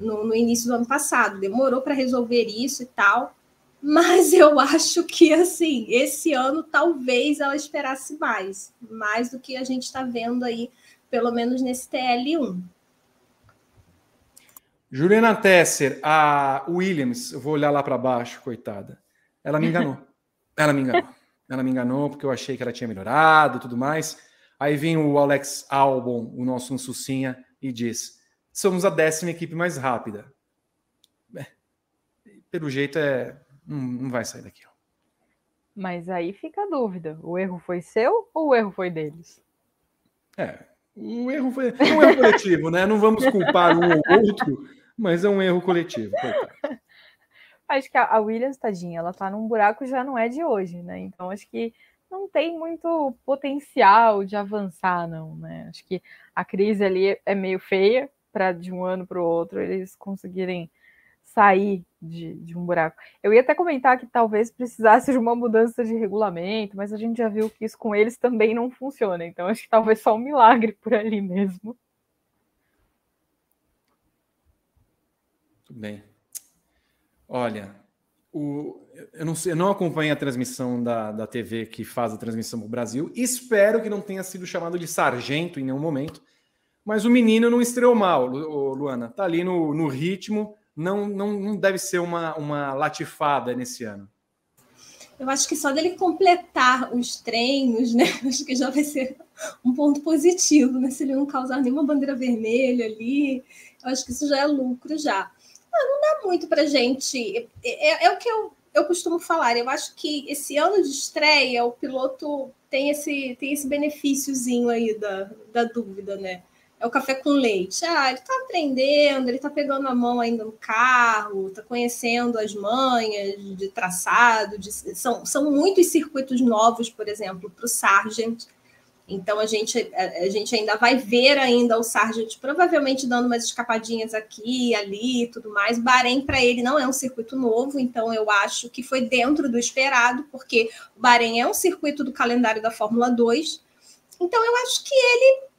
No, no início do ano passado. Demorou para resolver isso e tal. mas eu acho que assim, esse ano talvez ela esperasse mais, mais do que a gente está vendo aí, pelo menos nesse TL1. Juliana Tesser, a Williams, eu vou olhar lá para baixo, coitada. Ela me enganou. Ela me enganou. Ela me enganou porque eu achei que ela tinha melhorado e tudo mais. Aí vem o Alex Albon, o nosso Sussinha, e diz: somos a décima equipe mais rápida. É, pelo jeito é. Não, não vai sair daqui. Mas aí fica a dúvida: o erro foi seu ou o erro foi deles? É, o erro foi é um erro coletivo, né? Não vamos culpar um ou outro, mas é um erro coletivo. Acho que a Williams, tadinha, ela tá num buraco já não é de hoje, né? Então acho que não tem muito potencial de avançar, não, né? Acho que a crise ali é meio feia para de um ano para o outro eles conseguirem sair de, de, um buraco. Eu ia até comentar que talvez precisasse de uma mudança de regulamento, mas a gente já viu que isso com eles também não funciona. Então acho que talvez só um milagre por ali mesmo. Tudo bem. Olha, o, eu, não eu não acompanho a transmissão da, da TV que faz a transmissão para o Brasil. Espero que não tenha sido chamado de sargento em nenhum momento. Mas o menino não estreou mal, Luana. Tá ali no, no ritmo não, não, não deve ser uma, uma latifada nesse ano. Eu acho que só dele completar os treinos, né? Acho que já vai ser um ponto positivo, né? Se ele não causar nenhuma bandeira vermelha ali, eu acho que isso já é lucro já. Não, não dá muito para gente. É, é, é, o que eu, eu costumo falar. Eu acho que esse ano de estreia, o piloto tem esse, tem esse benefíciozinho aí da, da dúvida, né? É o café com leite. Ah, ele está aprendendo, ele está pegando a mão ainda no carro, está conhecendo as manhas de traçado. De, são, são muitos circuitos novos, por exemplo, para o Sargent. Então a gente, a, a, gente ainda vai ver ainda o Sargent provavelmente dando umas escapadinhas aqui, ali e tudo mais. Bahrein para ele não é um circuito novo, então eu acho que foi dentro do esperado, porque o Bahrein é um circuito do calendário da Fórmula 2. Então eu acho que ele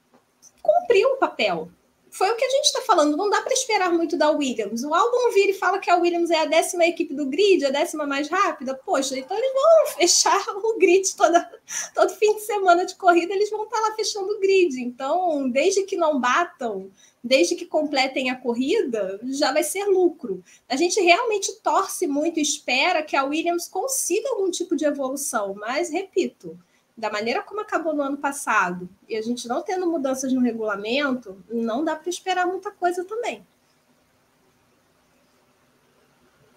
cumpriu o papel. Foi o que a gente está falando, não dá para esperar muito da Williams. O álbum vira e fala que a Williams é a décima equipe do grid, a décima mais rápida. Poxa, então eles vão fechar o grid toda, todo fim de semana de corrida, eles vão estar tá lá fechando o grid. Então, desde que não batam, desde que completem a corrida, já vai ser lucro. A gente realmente torce muito e espera que a Williams consiga algum tipo de evolução, mas repito, da maneira como acabou no ano passado, e a gente não tendo mudanças no regulamento, não dá para esperar muita coisa também.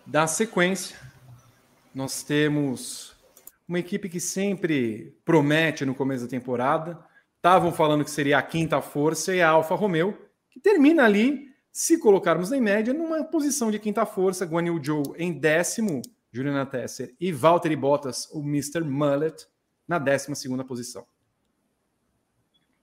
Da sequência, nós temos uma equipe que sempre promete no começo da temporada. Estavam falando que seria a quinta força e a Alfa Romeo, que termina ali, se colocarmos em média, numa posição de quinta força. Guan Yu Zhou em décimo, Juliana Tesser e Valtteri Bottas, o Mr. Mullet, na 12 posição.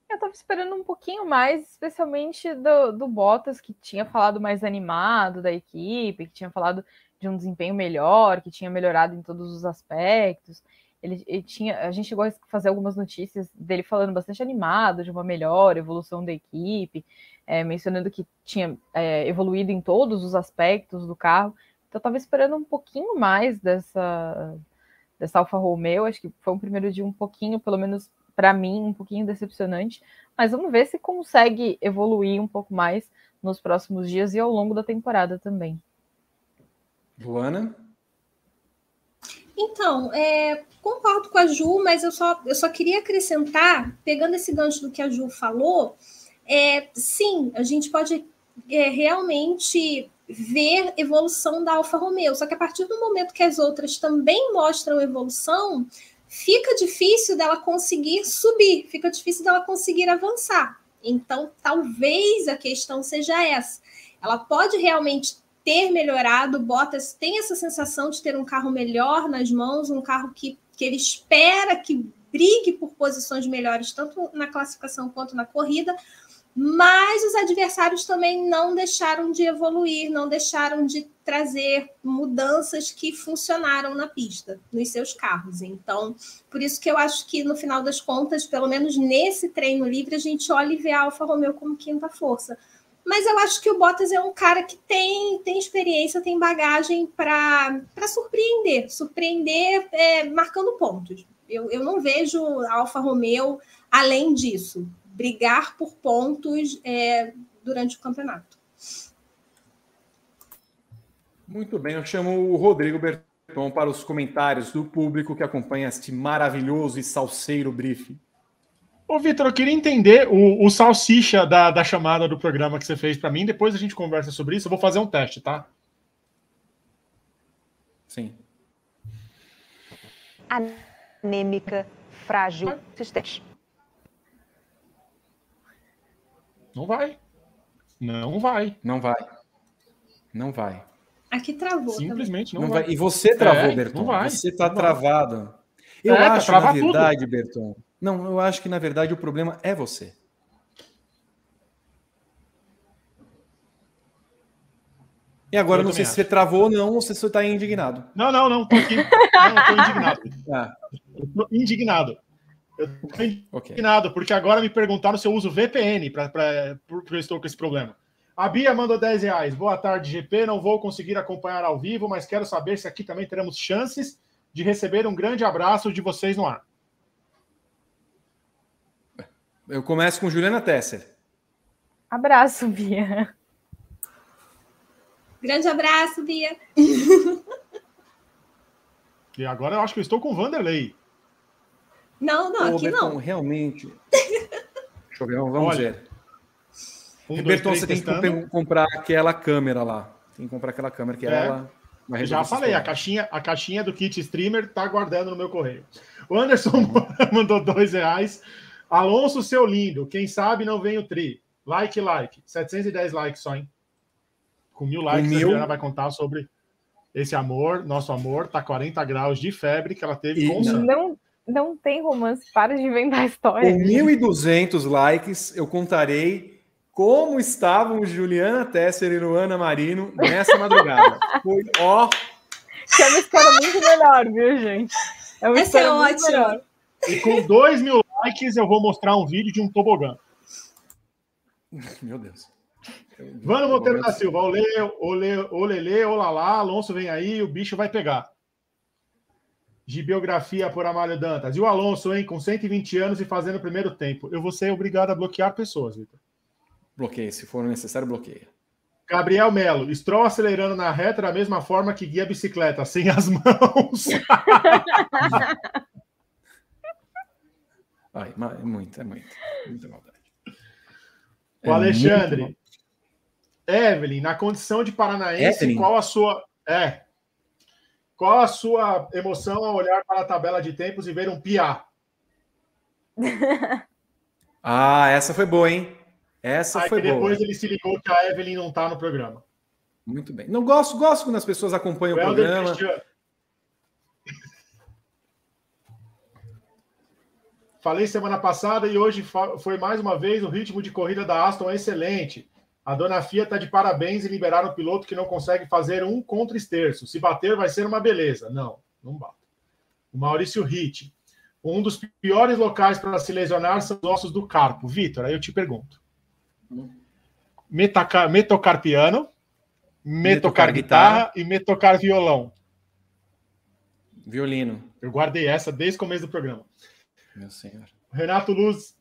Eu estava esperando um pouquinho mais, especialmente do, do Bottas, que tinha falado mais animado da equipe, que tinha falado de um desempenho melhor, que tinha melhorado em todos os aspectos. Ele, ele, tinha, a gente chegou a fazer algumas notícias dele falando bastante animado de uma melhor evolução da equipe, é, mencionando que tinha é, evoluído em todos os aspectos do carro. Então, eu estava esperando um pouquinho mais dessa, dessa Alfa Romeo. Acho que foi um primeiro dia um pouquinho, pelo menos para mim, um pouquinho decepcionante. Mas vamos ver se consegue evoluir um pouco mais nos próximos dias e ao longo da temporada também. Luana? Então, é, concordo com a Ju, mas eu só, eu só queria acrescentar, pegando esse gancho do que a Ju falou, é, sim, a gente pode é, realmente ver evolução da Alfa Romeo. Só que a partir do momento que as outras também mostram evolução, fica difícil dela conseguir subir, fica difícil dela conseguir avançar. Então, talvez a questão seja essa. Ela pode realmente ter melhorado, Bottas tem essa sensação de ter um carro melhor nas mãos, um carro que, que ele espera que brigue por posições melhores, tanto na classificação quanto na corrida, mas os adversários também não deixaram de evoluir, não deixaram de trazer mudanças que funcionaram na pista, nos seus carros. Então, por isso que eu acho que no final das contas, pelo menos nesse treino livre, a gente olha e vê a Alfa Romeo como quinta força. mas eu acho que o Bottas é um cara que tem, tem experiência, tem bagagem para surpreender, surpreender é, marcando pontos. Eu, eu não vejo a Alfa Romeo além disso, brigar por pontos é, durante o campeonato. Muito bem, eu chamo o Rodrigo Berton para os comentários do público que acompanha este maravilhoso e salseiro briefing. Ô, Vitor, eu queria entender o, o salsicha da, da chamada do programa que você fez para mim. Depois a gente conversa sobre isso. Eu vou fazer um teste, tá? Sim. Anêmica, frágil, resistente. Não vai. Não vai. Não vai. Não vai. Aqui travou. Simplesmente não, não vai. vai. E você travou, É, Berton. não vai. Você está Não vai. travado. Eu É, tá acho, na trava tudo. verdade, Berton. Não, eu acho que na verdade o problema é você. E agora Eu não sei também se você travou ou não, ou se você está indignado. Não, não, não. Tô aqui. Não, tô indignado. Ah, Eu tô indignado. Eu tô indignado, porque agora me perguntaram se eu uso VPN pra, pra, porque eu estou com esse problema. A Bia mandou 10 reais. Boa tarde, GP. Não vou conseguir acompanhar ao vivo, mas quero saber se aqui também teremos chances de receber um grande abraço de vocês no ar. Eu começo com Juliana Tesser. Abraço, Bia. Grande abraço, Bia. E agora eu acho que eu estou com o Vanderlei. Não, não, Ô, aqui Berton, não. realmente. Deixa eu ver, vamos Olha, ver. Um, dois, Berton, três, você tem que comprar aquela câmera lá. Tem que comprar aquela câmera que É. ela. Já falei, a caixinha, a caixinha do kit streamer tá guardando no meu correio. O Anderson mandou dois reais. Alonso, seu lindo. Quem sabe não vem o tri. Like, like. 710 likes só, hein? Com mil likes, mil? a Juliana vai contar sobre esse amor, nosso amor. Tá 40 graus de febre que ela teve E- com o Sam. Não, não tem romance, para de inventar história. Com 1.200 likes, eu contarei como estavam Juliana Tesser e Luana Marino nessa madrugada. Foi ó. Que é uma história muito melhor, viu, gente? É uma Essa é história muito ótima. melhor. E com 2 mil likes, eu vou mostrar um vídeo de um tobogã. Meu Deus. Vano Monteiro da Silva, olê, olê, olelê, olalá, Alonso vem aí, o bicho vai pegar. De biografia por Amália Dantas. E o Alonso, hein, com 120 anos e fazendo o primeiro tempo. Eu vou ser obrigado a bloquear pessoas, Vitor. Bloqueia, se for necessário, bloqueia. Gabriel Melo, Stroll acelerando na reta da mesma forma que guia a bicicleta, sem as mãos. Ai, é muito, é muito. Muita maldade. O É Alexandre. Evelyn, na condição de paranaense, Evelyn? qual a sua. É. Qual a sua emoção ao olhar para a tabela de tempos e ver um piá? Ah, essa foi boa, hein? Essa Aí foi que boa. depois ele se ligou que a Evelyn não tá no programa. Muito bem. Não gosto, gosto quando as pessoas acompanham O o programa. Cristiano. Falei semana passada e hoje foi mais uma vez o ritmo de corrida da Aston é excelente. A dona Fia está de parabéns e liberaram o piloto que não consegue fazer um contra esterço. Se bater, vai ser uma beleza. Não, não bate. O Maurício Ritt. Um dos piores locais para se lesionar são os ossos do carpo. Vitor, aí eu te pergunto. Me, taca- me tocar piano, me, Me tocar tocar guitarra e me tocar violão. Violino. Eu guardei essa desde o começo do programa. Meu senhor. Renato Luz,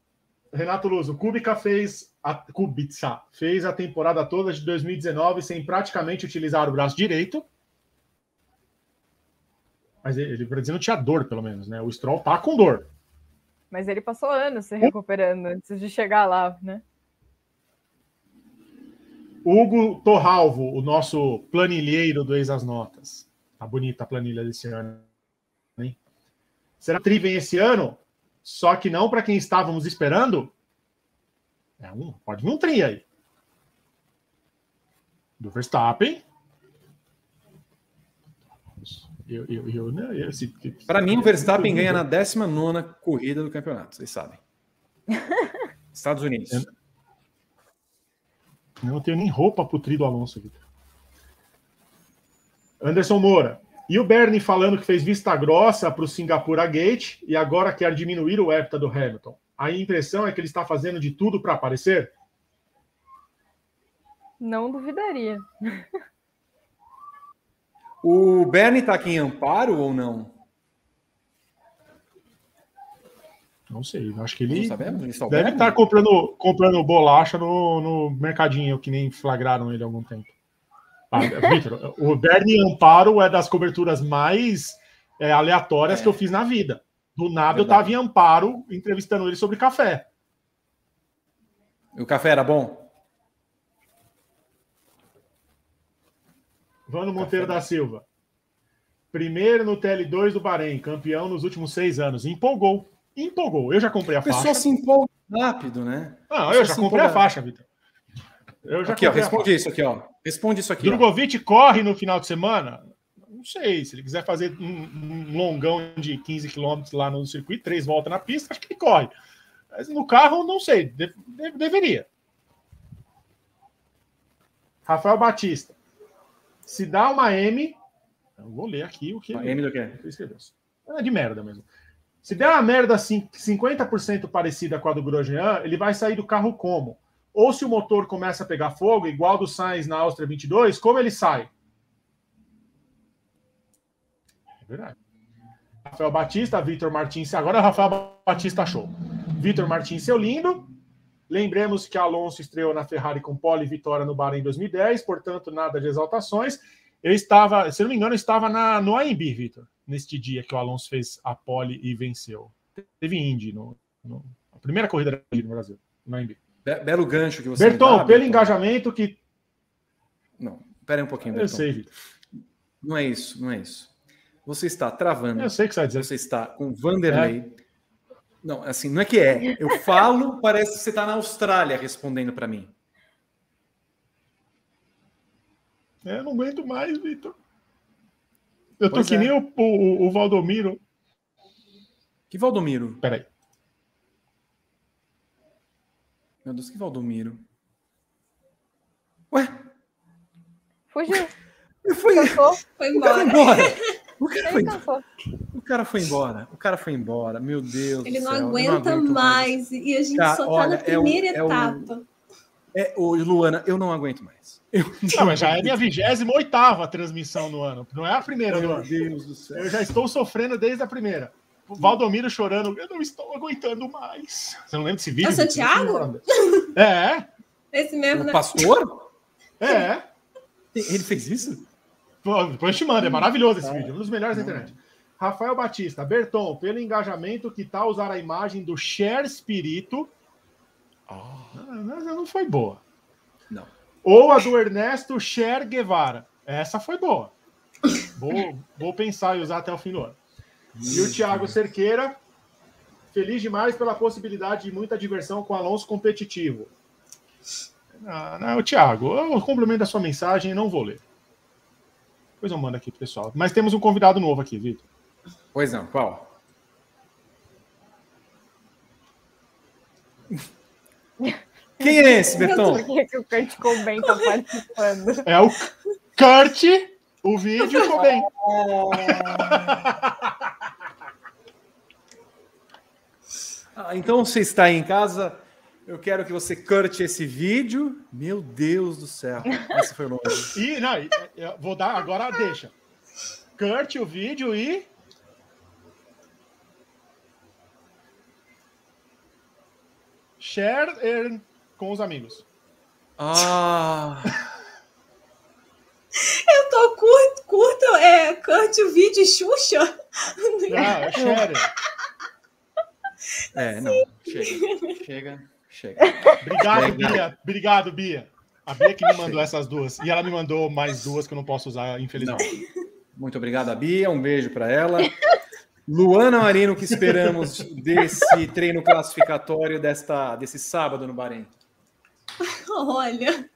Renato Luz, o Kubica fez a Kubica fez a temporada toda de 2019 sem praticamente utilizar o braço direito. Mas ele, ele para dizer não tinha dor, pelo menos, né? O Stroll tá com dor. Mas ele passou anos se recuperando antes de chegar lá, né? Hugo Torralvo, o nosso planilheiro do Ex as Notas. Tá bonita a planilha desse ano. Hein? Será que Tri vem esse ano? Só que não para quem estávamos esperando? É um, pode vir um Tri aí. Do Verstappen. Eu, eu, eu, né, eu, se- Para mim, o Verstappen ganha na 19 corrida do campeonato, vocês sabem. Estados Unidos. Eu não tenho nem roupa pro tri do Alonso aqui. Anderson Moura. E o Bernie falando que fez vista grossa para o Singapura Gate e agora quer diminuir o hepta do Hamilton. A impressão é que ele está fazendo de tudo para aparecer? Não duvidaria. O Bernie está aqui em Amparo ou não? Não sei, acho que ele sabemos, deve estar comprando, comprando bolacha no, no mercadinho, que nem flagraram ele há algum tempo. Ah, Victor, o Bernie Amparo é das coberturas mais é, aleatórias é. que eu fiz na vida. Do nada Verdade. eu estava em Amparo entrevistando ele sobre café. E o café era bom? Vano Monteiro café. da Silva. Primeiro no TL2 do Bahrein, campeão nos últimos seis anos. Empolgou empolgou. Eu já comprei a, a faixa. A pessoa se empolga rápido, né? Não, eu já comprei a faixa, Vitor. Eu já aqui, ó, responde isso aqui, ó. Responde isso aqui. Drogovic corre no final de semana? Não sei. Se ele quiser fazer um, um longão de 15 quilômetros lá no circuito, três voltas na pista, acho que ele corre. Mas no carro, não sei. De, de, deveria. Rafael Batista. Se dá uma M. Eu vou ler aqui o que. Uma M do quê? É de merda mesmo. Se der uma merda assim, 50% parecida com a do Grosjean, ele vai sair do carro como? Ou se o motor começa a pegar fogo, igual do Sainz na Áustria 22, como ele sai? É verdade. Rafael Batista, Vitor Martins. Agora Rafael Batista achou. Vitor Martins, seu lindo. Lembremos que Alonso estreou na Ferrari com pole vitória no Bahrein em 2010, portanto, nada de exaltações. Eu estava, se não me engano, estava na, no AMB, Vitor neste dia que o Alonso fez a pole e venceu. Teve Indy, no, no a primeira corrida no Brasil, no Indy. Be belo gancho que você Berton, dá, pelo Berton. engajamento que. Não, espere um pouquinho, Berton. Eu sei, Vitor. Não é isso, não é isso. Você está travando. Eu sei que você vai dizer. Você está com Vanderlei. É. Não, assim, não é que é. Eu falo, parece que você está na Austrália respondendo para mim. É, eu não aguento mais, Vitor. Eu tô pois que é. nem o, o, o, Valdomiro. Que Valdomiro? Peraí. Meu Deus, que Valdomiro? Ué? Fugiu. Foi, foi embora. O cara foi embora. O cara foi embora. O cara foi embora. Meu Deus. Ele não aguenta não mais. mais. E a gente só tá olha, na primeira é o, etapa. É o, é, ô, Luana, eu não aguento mais. Eu não, mas já é minha 28 transmissão no ano. Não é a primeira Meu Deus do céu. Eu já estou sofrendo desde a primeira. Valdomiro chorando, eu não estou aguentando mais. Você não lembra desse vídeo? É o Santiago? É. Esse mesmo. O né? pastor? É. Ele fez isso? Pô, depois te mando, é maravilhoso esse ah, vídeo, um dos melhores da internet. Rafael Batista, Berton, pelo engajamento que tal usar a imagem do Share Espírito Oh. não foi boa. Não. Ou a do Ernesto Cher Guevara. Essa foi boa. Vou, vou pensar e usar até o fim do ano. E o Thiago Cerqueira, feliz demais pela possibilidade de muita diversão com Alonso competitivo. Não, não, o Thiago, eu complemento a sua mensagem e não vou ler. Depois eu mando aqui pessoal. Mas temos um convidado novo aqui, Vitor. Pois não, qual? Quem é esse, Betão? Por que, que o Kurt Cobain tá participando? É o Kurt, o vídeo Cobain. ah, então você está aí em casa, eu quero que você curte esse vídeo. Meu Deus do céu, esse foi longe. E, não, vou dar agora, deixa. Curte o vídeo e share com os amigos. Ah. Eu tô curto, curto, é, curte o vídeo Xuxa. Ah, share. É, não, chega, chega, chega. Obrigado, chega. Bia. Obrigado, Bia. A Bia que me mandou chega. essas duas. E ela me mandou mais duas que eu não posso usar, infelizmente. Não. Muito obrigado, Bia. Um beijo para ela. Luana Marino, que esperamos desse treino classificatório desta, desse sábado no Bahrein? Olha,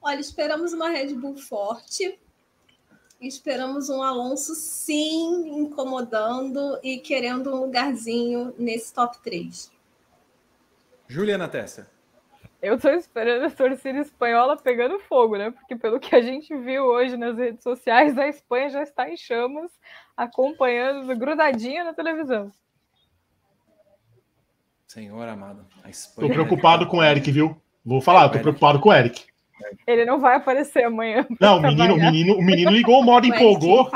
olha, esperamos uma Red Bull forte. Esperamos um Alonso, sim, incomodando e querendo um lugarzinho nesse top 3. Juliana Tessa. Eu estou esperando a torcida espanhola pegando fogo, né? Porque pelo que a gente viu hoje nas redes sociais, a Espanha já está em chamas, acompanhando, grudadinha na televisão. Senhor amado, a Espanha. Tô preocupado com o Eric, viu? Vou falar, tô preocupado com o Eric. Ele não vai aparecer amanhã. Não, o menino, o menino, o menino ligou o modo empolgou.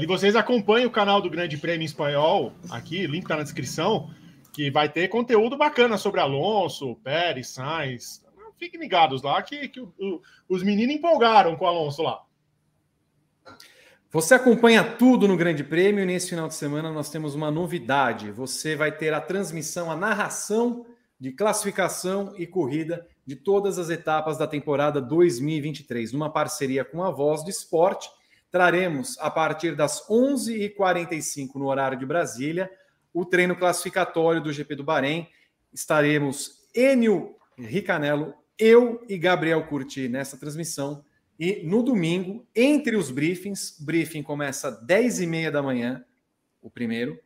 E vocês acompanhem o canal do Grande Prêmio Espanhol, aqui, link tá na descrição, que vai ter conteúdo bacana sobre Alonso, Pérez, Sainz. Fiquem ligados lá que, que o, o, os meninos empolgaram com o Alonso lá. Você acompanha tudo no Grande Prêmio e nesse final de semana nós temos uma novidade. Você vai ter a transmissão, a narração de classificação e corrida de todas as etapas da temporada 2023, numa parceria com a Voz do Esporte. Traremos a partir das 11h45 no horário de Brasília o treino classificatório do GP do Bahrein. Estaremos Enio Ricanello, eu e Gabriel Curti nessa transmissão e no domingo, entre os briefings, briefing começa às 10h30 da manhã, o primeiro.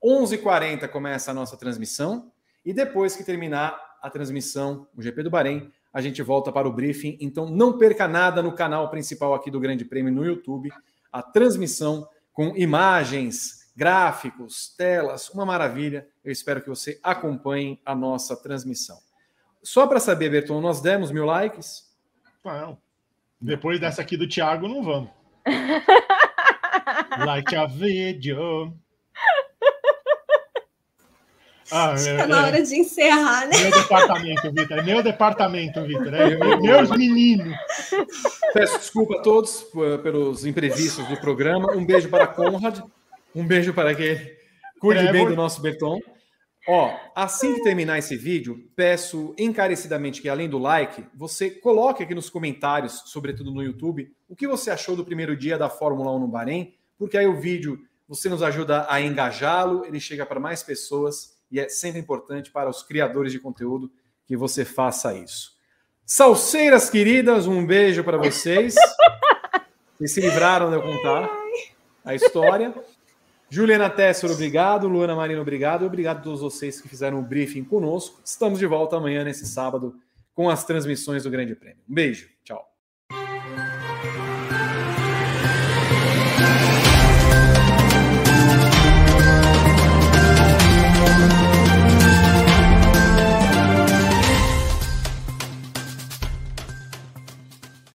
11h40 começa a nossa transmissão. E depois que terminar a transmissão, o GP do Bahrein, a gente volta para o briefing. Então não perca nada no canal principal aqui do Grande Prêmio no YouTube. A transmissão com imagens, gráficos, telas, uma maravilha. Eu espero que você acompanhe a nossa transmissão. Só para saber, Berton, nós demos mil likes? Não. Depois dessa aqui do Thiago, não vamos. like a video. Ah, Está é, na hora de encerrar, né? Meu departamento, Vitor. É meu departamento, Vitor. É meus meninos. Peço desculpa a todos pelos imprevistos do programa. Um beijo para Conrad. Um beijo para quem cuide bem do nosso Berton. Ó, assim que terminar esse vídeo, peço encarecidamente que, além do like, você coloque aqui nos comentários, sobretudo no YouTube, o que você achou do primeiro dia da Fórmula 1 no Bahrein, porque aí o vídeo você nos ajuda a engajá-lo, ele chega para mais pessoas e é sempre importante para os criadores de conteúdo que você faça isso. Salseiras queridas, um beijo para vocês. Vocês se livraram de eu contar a história. Juliana Tesser, obrigado. Luana Marino, obrigado. Obrigado a todos vocês que fizeram o briefing conosco. Estamos de volta amanhã, nesse sábado, com as transmissões do Grande Prêmio. Um beijo. Tchau.